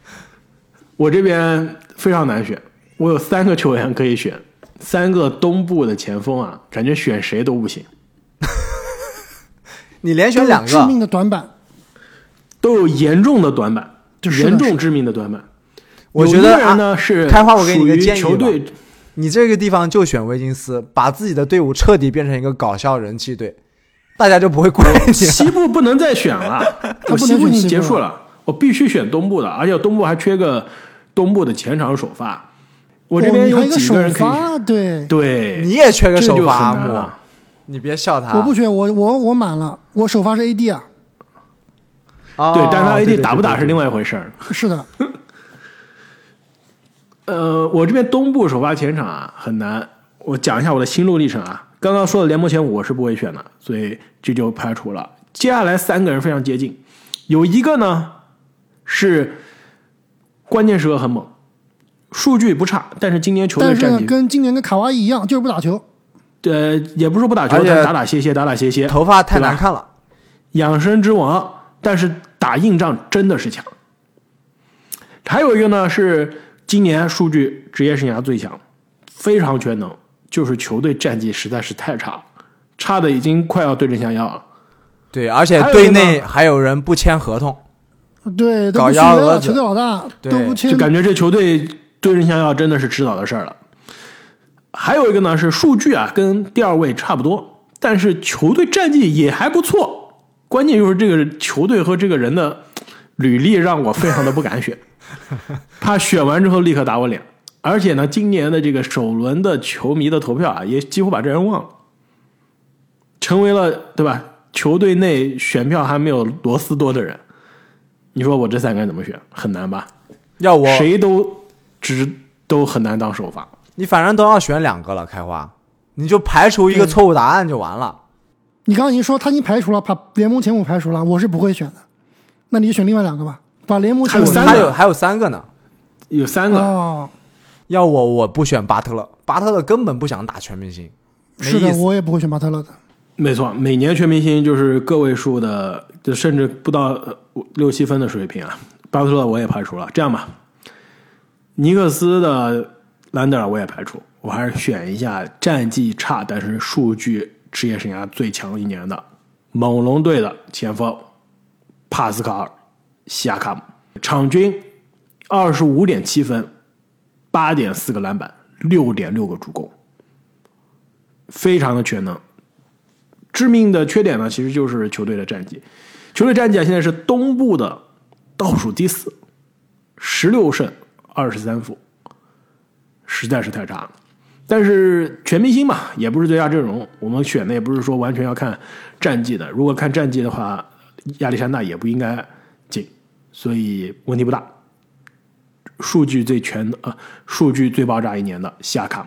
我这边非常难选，我有三个球员可以选，三个东部的前锋啊，感觉选谁都不行，你连选两个致命，的短板，都有严重的短板，就是严重致命的短板。我觉得呢是开花我给你一个属于建议吧球队你这个地方就选威金斯，把自己的队伍彻底变成一个搞笑人气队，大家就不会怪。西部不能再选了，我不能西部已经结束了，我必须选东部的，而且东部还缺个东部的前场首发。我这哦边有几个人可以对，对，你也缺个首发木很难了，你别笑他。我不缺，我我我满了，我首发是 AD 啊，哦对，但是他 AD 打不打是另外。外一回事儿。是的，呃，我这边东部首发前场啊很难，我讲一下我的心路历程啊。刚刚说的联盟前五我是不会选的，所以这就排除了。接下来三个人非常接近，有一个呢是关键时刻很猛，数据不差，但是今年球队但是呢，战绩跟今年跟卡哇伊一样，就是不打球。呃也不是说不打球，而且但打打歇歇，打打歇歇，头发太难看了，养生之王，但是打硬仗真的是强。还有一个呢是今年数据职业生涯最强，非常全能，就是球队战绩实在是太差了，差的已经快要对症下药了。对，而且队内还有人不签合同，对，都搞幺蛾子球队老大对都不签就，感觉这球队对症下药真的是迟早的事儿了。还有一个呢是数据啊，跟第二位差不多，但是球队战绩也还不错。关键就是这个球队和这个人的履历让我非常的不敢选，怕选完之后立刻打我脸。而且呢，今年的这个首轮的球迷的投票啊，也几乎把这人忘了，成为了对吧？球队内选票还没有罗斯多的人，你说我这三个人怎么选？很难吧？要我谁都只都很难当首发。你反正都要选两个了，开花，你就排除一个错误答案就完了。你刚刚已经说他已经排除了，把联盟前五排除了，我是不会选的。那你就选另外两个吧，把联盟还有三个还有还有三个呢，有三个，哦，要我我不选巴特勒，巴特勒根本不想打全明星，是的。我也不会选巴特勒的。没错，每年全明星就是个位数的，就甚至不到六七分的水平啊。巴特勒我也排除了。这样吧，尼克斯的兰德尔我也排除，我还是选一下战绩差但是数据职业生涯最强一年的猛龙队的前锋帕斯卡尔·西亚卡姆，场均二十五点七分，八点四个篮板，六点六个助攻，非常的全能。致命的缺点呢，其实就是球队的战绩。球队战绩啊，现在是东部的倒数第四，十六胜二十三负，实在是太差了。但是全明星嘛，也不是最佳阵容，我们选的也不是说完全要看战绩的。如果看战绩的话，亚历山大也不应该进，所以问题不大。数据最全的啊、数据最爆炸一年的西亚卡姆，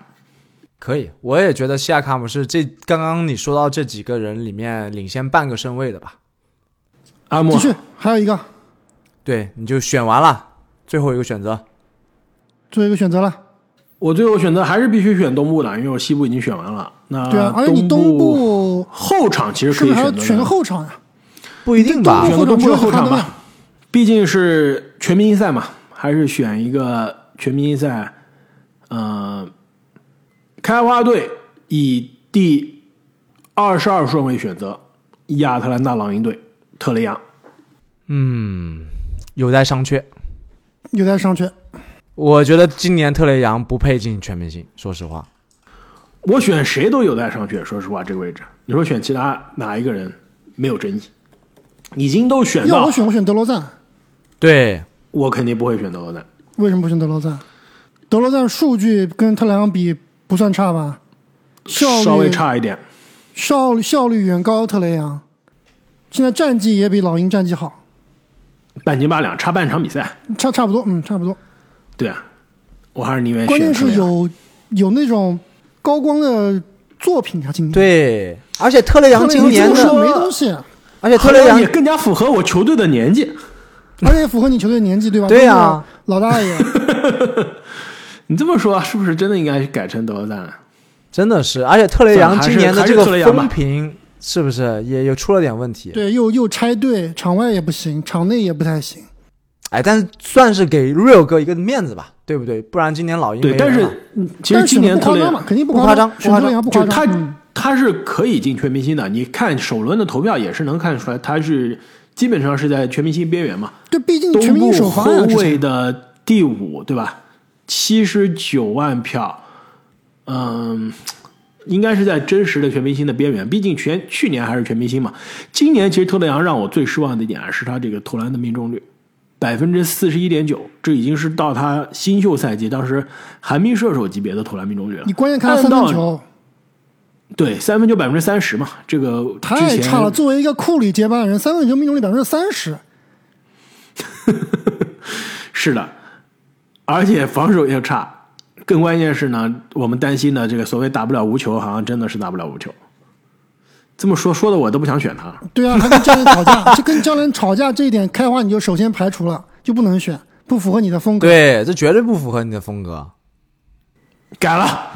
可以，我也觉得西亚卡姆是这刚刚你说到这几个人里面领先半个身位的吧？阿莫继续，还有一个，对，你就选完了，最后一个选择。最后一个选择了。我最后选择还是必须选东部的，因为我西部已经选完了。那对啊，而且你东东部后场其实可以是不是还要选择选个，后场呀？不一定吧东部？选个东部的后场吧，毕竟是全明星赛嘛，还是选一个全明星赛。呃，开花队以第二十二顺位选择亚特兰大老鹰队特雷杨。嗯，有待商榷。有待商榷。我觉得今年特雷杨不配进全明星，说实话。我选谁都有待商榷。说实话，这个位置，你说选其他哪一个人没有争议？已经都选到要我，选，我选德罗赞。对，我肯定不会选德罗赞。为什么不选德罗赞？德罗赞数据跟特雷昂比不算差吧？效率稍微差一点，效率效率远高特雷杨，现在战绩也比老鹰战绩好，半斤八两，差半场比赛。差差不多，嗯，差不多。对啊，我还是宁愿关键是有有那种高光的作品啊，今年对，而且特雷杨今年就是的，没东西，而且特雷杨也更加符合我球队的年纪。而且符合你球队年纪，对吧？对啊，老大爷，你这么说，是不是真的应该改成德罗赞？真的是，而且特雷杨今年的这个风评是不是也有出了点问题？对，又又拆队，场外也不行，场内也不太行。哎，但是算是给 Real 哥一个面子吧，对不对？不然今年老鹰对，没但是嗯其实但是今年特雷杨嘛，肯定不夸夸张不夸张选特雷杨不夸张。他他是可以进全明星的。你看首轮的投票也是能看出来，他是基本上是在全明星边缘嘛。对，毕竟东全明部星首发，后卫的第五，对吧？七十九万票，嗯，应该是在真实的全明星的边缘。毕竟全去年还是全明星嘛。今年其实特雷杨让我最失望的一点啊是他这个投篮的命中率。百分之四十一点九，这已经是到他新秀赛季当时寒冰射手级别的投篮命中率了。你关键看他三分球对，三分球百分之三十嘛，这个太差了。作为一个库里接班人，三分球命中率百分之三十，是的，而且防守也差。更关键是呢，我们担心的这个所谓打不了无球，好像真的是打不了无球。这么说说的我都不想选他。对啊，还跟教练吵架，就跟教练吵架这一点，开花你就首先排除了，就不能选，不符合你的风格。对，这绝对不符合你的风格。改了，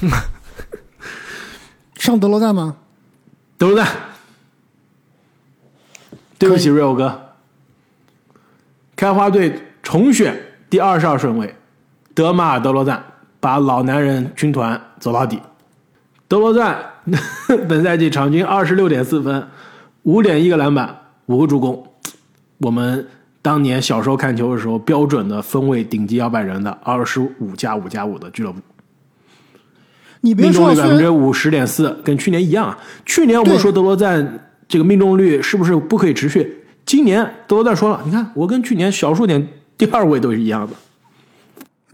上德罗赞吗？德罗赞。对不起，瑞欧哥。开花队重选第二十二顺位，德马尔德罗赞，把老男人军团走到底。德罗赞 本赛季场均二十六点四分，五点一个篮板，五个助攻。我们当年小时候看球的时候，标准的分位顶级摇摆人的二十五加五加五的俱乐部。你别命中说，百分之五十点四，跟去年一样啊。去年我们说德罗赞这个命中率是不是不可以持续？今年德罗赞说了，你看我跟去年小数点第二位都是一样的。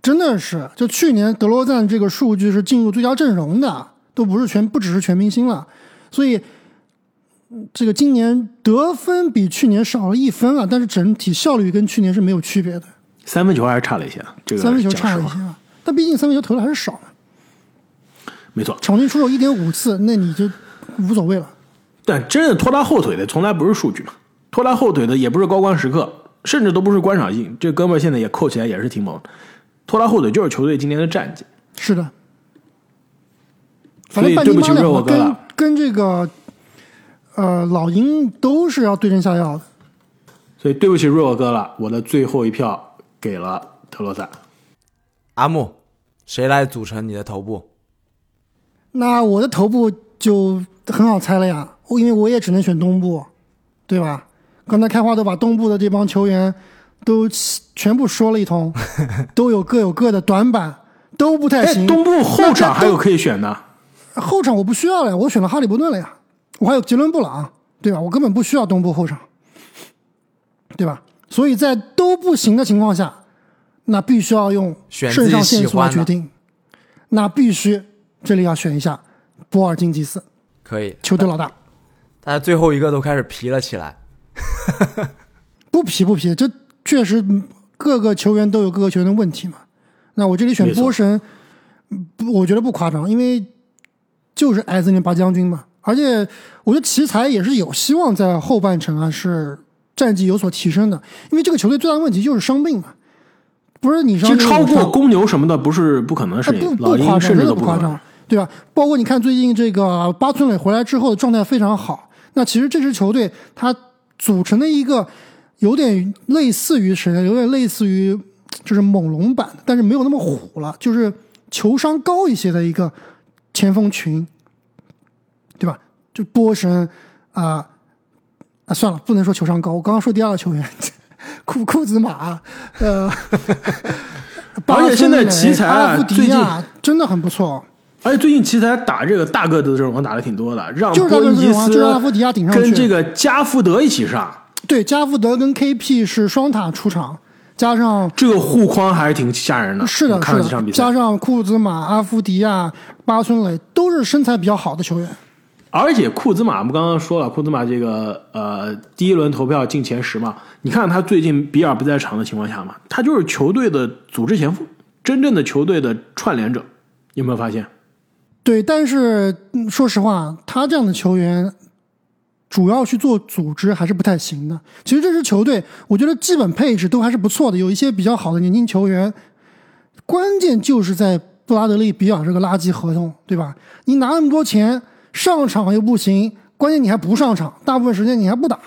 真的是，就去年德罗赞这个数据是进入最佳阵容的，都不是全不只是全明星了，所以嗯这个今年得分比去年少了一分啊，但是整体效率跟去年是没有区别的，三分球还是差了一些，这个三分球差了一些吧，但毕竟三分球投的还是少嘛，没错。场均出手一点五次，那你就无所谓了。但真正拖他后腿的从来不是数据嘛，拖他后腿的也不是高光时刻，甚至都不是观赏性。这哥们儿现在也扣起来也是挺猛，拖他后腿就是球队今年的战绩。是的，反正所以对不起半斤八两的跟热我哥了。跟这个呃老鹰都是要对症下药的。所以对不起瑞我哥了，我的最后一票给了特罗萨。阿木，谁来组成你的头部？那我的头部就很好猜了呀，我因为我也只能选东部，对吧？刚才开花都把东部的这帮球员都全部说了一通，都有各有各的短板，都不太哎，行。东部后场还有可以选的。后场我不需要了呀，我选了哈利伯顿了呀，我还有杰伦布朗，对吧？我根本不需要东部后场，对吧？所以在都不行的情况下，那必须要用肾上腺素来决定，那必须这里要选一下波尔津吉斯，可以，球队老大。大家最后一个都开始皮了起来。不皮不皮，这确实嗯各个球员都有各个球员的问题嘛。那我这里选波神，我觉得不夸张，因为就是埃兹林拔将军嘛。而且我觉得奇才也是有希望在后半程啊是战绩有所提升的，因为这个球队最大的问题就是伤病嘛，不是你伤其实超过公牛什么的不是不可能的事哎，不，不夸张，真甚至都不夸张。，对吧？包括你看最近这个巴村垒回来之后的状态非常好，那其实这支球队它组成的一个有点类似于谁呢？有点类似于就是猛龙版，但是没有那么虎了，就是球商高一些的一个前锋群，对吧？就波神啊啊，算了，不能说球商高，我刚刚说第二个球员库库兹马，呃。而且现在奇才啊最近亚真的很不错。而且最近其实他打这个大个子的阵容打的挺多的，让就是大波个子阵容啊，因吉斯就让阿夫迪亚顶上去。跟这个加福德一起上，对加福德跟 KP 是双塔出场，加上这个护框还是挺吓人的。是的，看了是的，这场比赛加，上库兹马、阿夫迪亚、巴村磊都是身材比较好的球员。而且库兹马，我们刚刚说了，库兹马这个呃第一轮投票进前十嘛，你看他最近比尔不在场的情况下嘛，他就是球队的组织前锋，真正的球队的串联者，有没有发现？对，但是说实话，他这样的球员主要去做组织还是不太行的。其实这支球队，我觉得基本配置都还是不错的，有一些比较好的年轻球员。关键就是在布拉德利·比尔这个垃圾合同，对吧？你拿那么多钱上场又不行，关键你还不上场，大部分时间你还不打。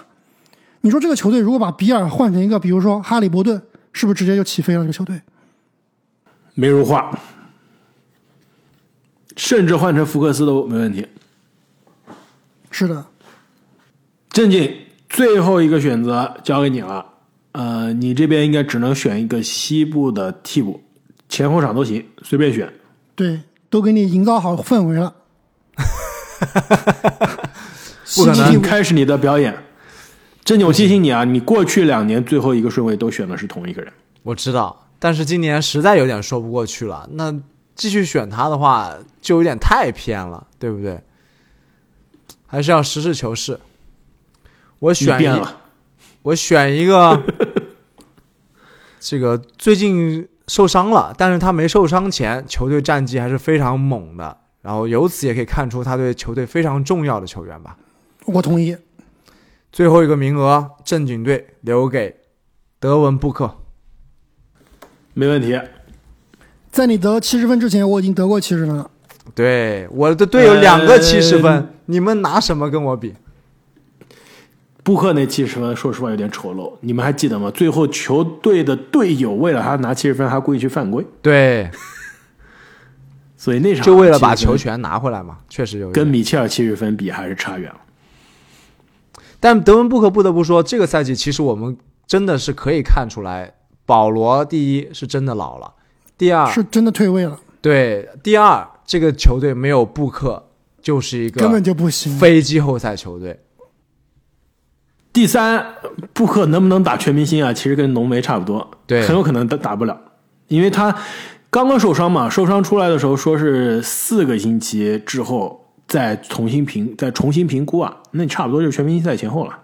你说这个球队如果把比尔换成一个，比如说哈利伯顿，是不是直接就起飞了？这个球队？没如话，甚至换成福克斯都没问题。是的，正经，最后一个选择交给你了。呃，你这边应该只能选一个西部的替补，前后场都行，随便选。对，都给你营造好氛围了。不可能开始你的表演。正经，我提醒你啊，你过去两年最后一个顺位都选的是同一个人。我知道，但是今年实在有点说不过去了。那继续选他的话，就有点太偏了，对不对？还是要实事求是。我选一，我选一个，这个最近受伤了，但是他没受伤前，球队战绩还是非常猛的。然后由此也可以看出他对球队非常重要的球员吧。我同意。最后一个名额，正经队留给德文布克。没问题。在你得七十分之前，我已经得过七十分了。对，我的队友两个七十分，呃你们拿什么跟我比？布克那七十分，说实话有点丑陋。你们还记得吗？最后球队的队友为了他拿七十分，还故意去犯规，对，所以那场就为了把球权拿回来嘛，确实有。跟米切尔七十分比还是差远了。但德文布克不得不说，这个赛季其实我们真的是可以看出来，保罗第一是真的老了，第二是真的退位了，对，第二这个球队没有布克就是一个根本个就不行。非季后赛球队。第三，布克能不能打全明星啊？其实跟浓眉差不多，对很有可能打打不了，因为他刚刚受伤嘛，受伤出来的时候说是四个星期之后再重新评，再重新评估啊，那你差不多就是全明星赛前后了。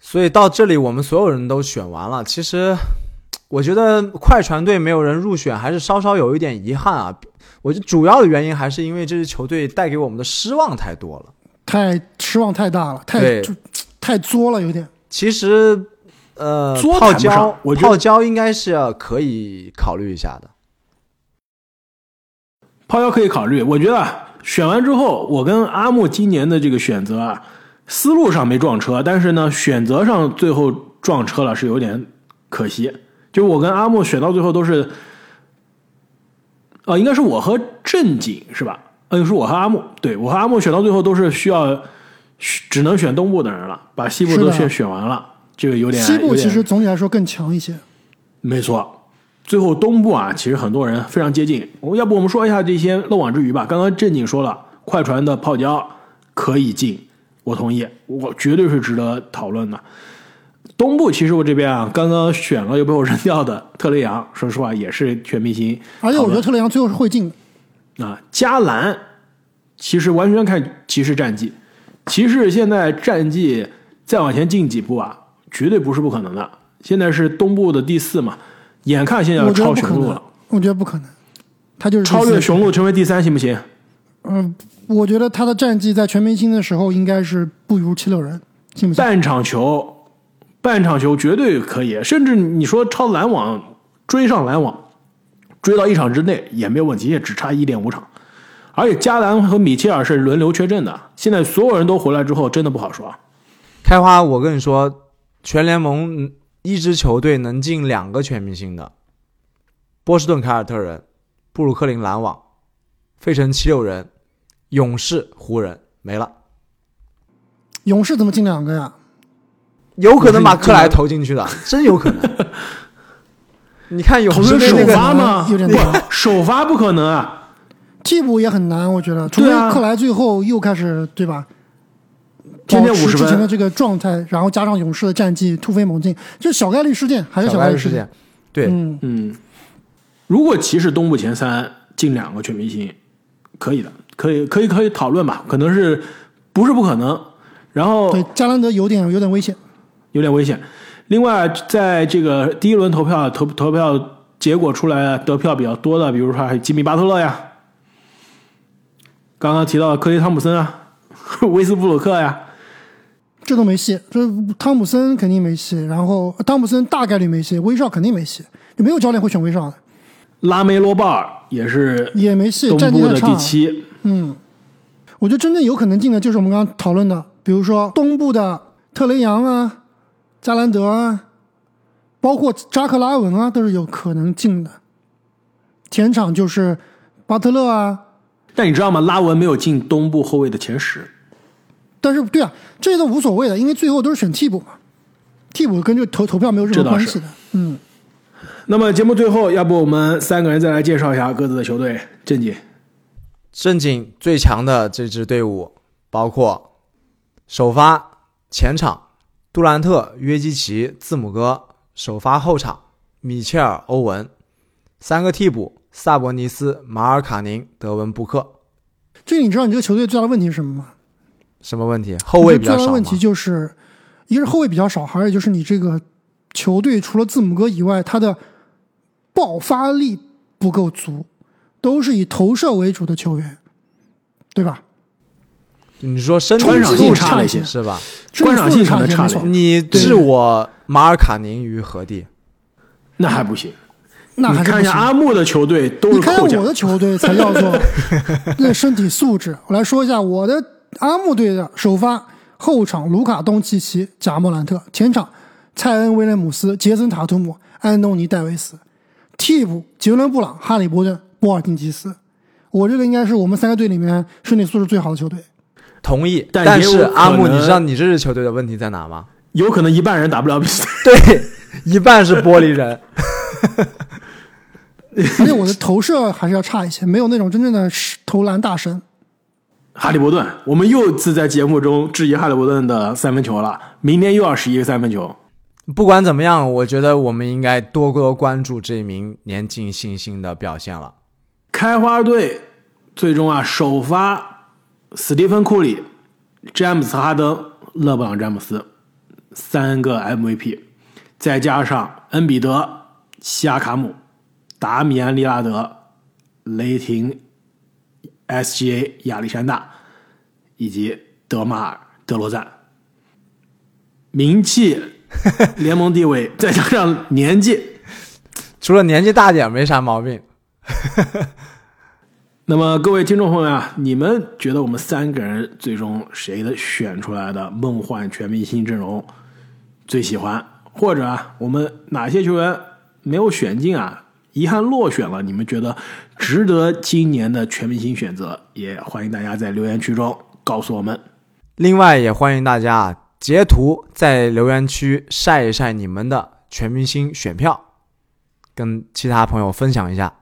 所以到这里，我们所有人都选完了。其实，我觉得快船队没有人入选，还是稍稍有一点遗憾啊。我觉得主要的原因还是因为这支球队带给我们的失望太多了。太失望太大了，太就太作了，有点。其实，呃，作泡椒我觉得泡椒应该是要可以考虑一下的。泡椒可以考虑，我觉得啊选完之后，我跟阿木今年的这个选择啊，思路上没撞车，但是呢，选择上最后撞车了，是有点可惜。就我跟阿木选到最后都是，呃，应该是我和正经是吧？呃，是我和阿木，对我和阿木选到最后都是需要只能选东部的人了，把西部都选选完了，这个有点西部其实总体来说更强一些。没错，最后东部啊，其实很多人非常接近。我要不我们说一下这些漏网之鱼吧？刚刚正经说了，快船的泡椒可以进，我同意，我绝对是值得讨论的。东部其实我这边啊，刚刚选了又被我扔掉的特雷杨，说实话也是全明星。而且我觉得特雷杨最后是会进的。啊，加兰其实完全看骑士战绩，骑士现在战绩再往前进几步啊，绝对不是不可能的。现在是东部的第四嘛，眼看现在要超雄鹿了，，我觉得不可能。他就是超越雄鹿成为第三行不行？嗯，我觉得他的战绩在全明星的时候应该是不如七六人，信不信？半场球，半场球绝对可以，甚至你说超篮网追上篮网，追到一场之内也没有问题，也只差一点五场。而且加兰和米切尔是轮流缺阵的，现在所有人都回来之后，真的不好说。开花，我跟你说，全联盟嗯一支球队能进两个全明星的，波士顿凯尔特人、布鲁克林篮网、费城七六人、勇士、湖人没了，勇士怎么进两个呀？有可能把克莱投进去的，真有可能。你看勇士队那个发吗？有点难不，首发不可能啊！替补也很难，我觉得，除非克莱最后又开始对吧？天天保持50分之前的这个状态，然后加上勇士的战绩突飞猛进，这小概率事件，还是小概率件概率事件？，对，嗯，嗯，如果骑士东部前三进两个全明星，可以的，可以，可以，可以讨论吧？可能是不是不可能？然后对，加兰德有点有点危险。有点危险。另外，在这个第一轮投票投投票结果出来得票比较多的，比如说还有吉米巴特勒呀，刚刚提到的克雷汤普森啊，威斯布鲁克呀，这都没戏，这汤普森肯定没戏，然后汤普森大概率没戏，威少肯定没戏，就没有教练会选威少的，拉梅罗鲍尔也是也没戏，东部的第。七。嗯，我觉得真正有可能进的就是我们刚刚讨论的，比如说东部的特雷杨啊、加兰德啊，包括扎克拉文啊，都是有可能进的。前场就是巴特勒啊，但你知道吗？拉文没有进东部后卫的前十。但是对啊，这些都无所谓的，因为最后都是选替补嘛，替补跟这个投投票没有任何关系的。嗯，那么节目最后，要不我们三个人再来介绍一下各自的球队？正经，正经最强的这支队伍包括首发前场杜兰特、约基奇、字母哥；首发后场米切尔、欧文；三个替补萨博尼斯、马尔卡宁、德文布克。这你知道你这个球队最大的问题是什么吗？什么问题？后卫比较少吗最大的问？题就是，一个是后卫比较少，还有就是你这个球队除了字母哥以外，他的爆发力不够足，都是以投射为主的球员，对吧？你说身体观赏性素质差了一些是吧？观赏性可能差了没错，你置我马尔卡宁于何地？那还不行。那还是不行。你看一下阿木的球队都你是扣奖看看我，的球队才叫做 那身体素质。我来说一下我的阿木队的首发后场卢卡东契奇、贾莫兰特，前场蔡恩威廉姆斯、杰森塔图姆、安东尼戴维斯，替补杰伦布朗、哈利波顿、波尔津吉斯。我这个应该是我们三个队里面身体素质最好的球队。同意，但但是阿木，你知道你这支球队的问题在哪吗？有可能一半人打不了比赛。对，一半是玻璃人。而且我的投射还是要差一些，没有那种真正的投篮大神。哈利伯顿，我们又次在节目中质疑哈利伯顿的三分球了，明天又要十一个三分球。不管怎么样，我觉得我们应该多多关注这名年轻新星的表现了。开花队最终啊首发斯蒂芬库里、詹姆斯哈登、勒布朗詹姆斯三个 MVP，再加上恩比德、西亚卡姆、达米安利拉德、雷霆、SGA 亚历山大以及德马尔德罗赞，名气、联盟地位，再加上年纪，除了年纪大点没啥毛病。那么各位听众朋友啊，你们觉得我们三个人最终谁的选出来的梦幻全明星阵容最喜欢？或者啊，我们哪些球员没有选进啊，遗憾落选了？你们觉得值得今年的全明星选择？也欢迎大家在留言区中告诉我们。另外，也欢迎大家截图在留言区晒一晒你们的全明星选票，跟其他朋友分享一下。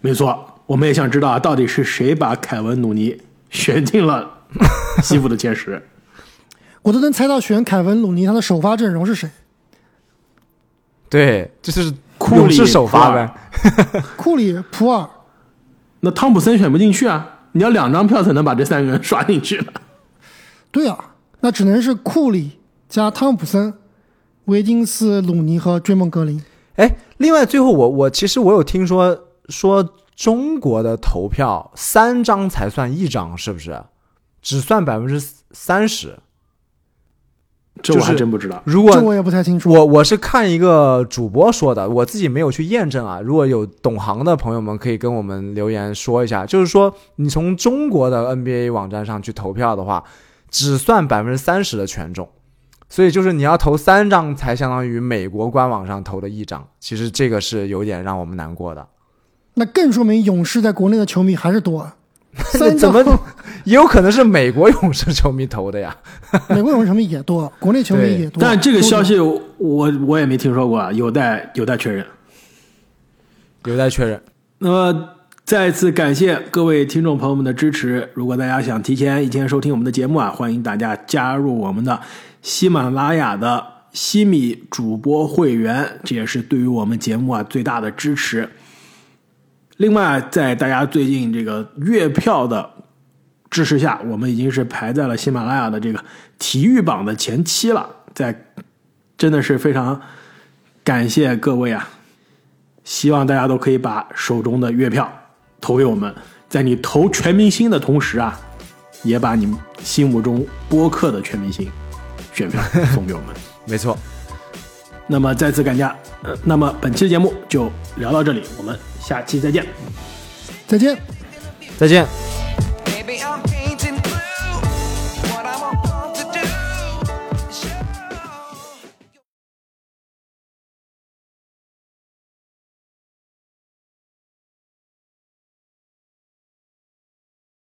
没错，我们也想知道啊，到底是谁把凯文·努尼选进了 西部的前十？我都能猜到选凯文·鲁尼他的首发阵容是谁？对，就是库里首发呗。库里、普尔，那汤普森选不进去啊！你要两张票才能把这三个人刷进去呢。对啊，那只能是库里加汤普森、维金斯、鲁尼和追梦格林。哎，另外最后我我其实我有听说说中国的投票三张才算一张，是不是？只算百分之三十。这我还真不知道。如果这我也不太清楚。我我是看一个主播说的，我自己没有去验证啊。如果有懂行的朋友们，可以跟我们留言说一下。就是说，你从中国的 NBA 网站上去投票的话，只算百分之三十的权重，所以就是你要投三张，才相当于美国官网上投的一张。其实这个是有点让我们难过的。那更说明勇士在国内的球迷还是多啊。三 怎么也有可能是美国勇士球迷投的呀？美国勇士球迷也多，国内球迷也多。但这个消息我我也没听说过啊，有待有待确认。有待确认。那么再次感谢各位听众朋友们的支持。如果大家想提前一天收听我们的节目啊，欢迎大家加入我们的喜马拉雅的西米主播会员，这也是对于我们节目啊最大的支持。另外，在大家最近这个月票的支持下，我们已经是排在了喜马拉雅的这个体育榜的前七了。在真的是非常感谢各位啊！希望大家都可以把手中的月票投给我们，在你投全明星的同时啊，也把你心目中播客的全明星选票 送给我们。没错，那么再次感谢，呃，那么本期的节目就聊到这里，我们下期再见。再见。再见。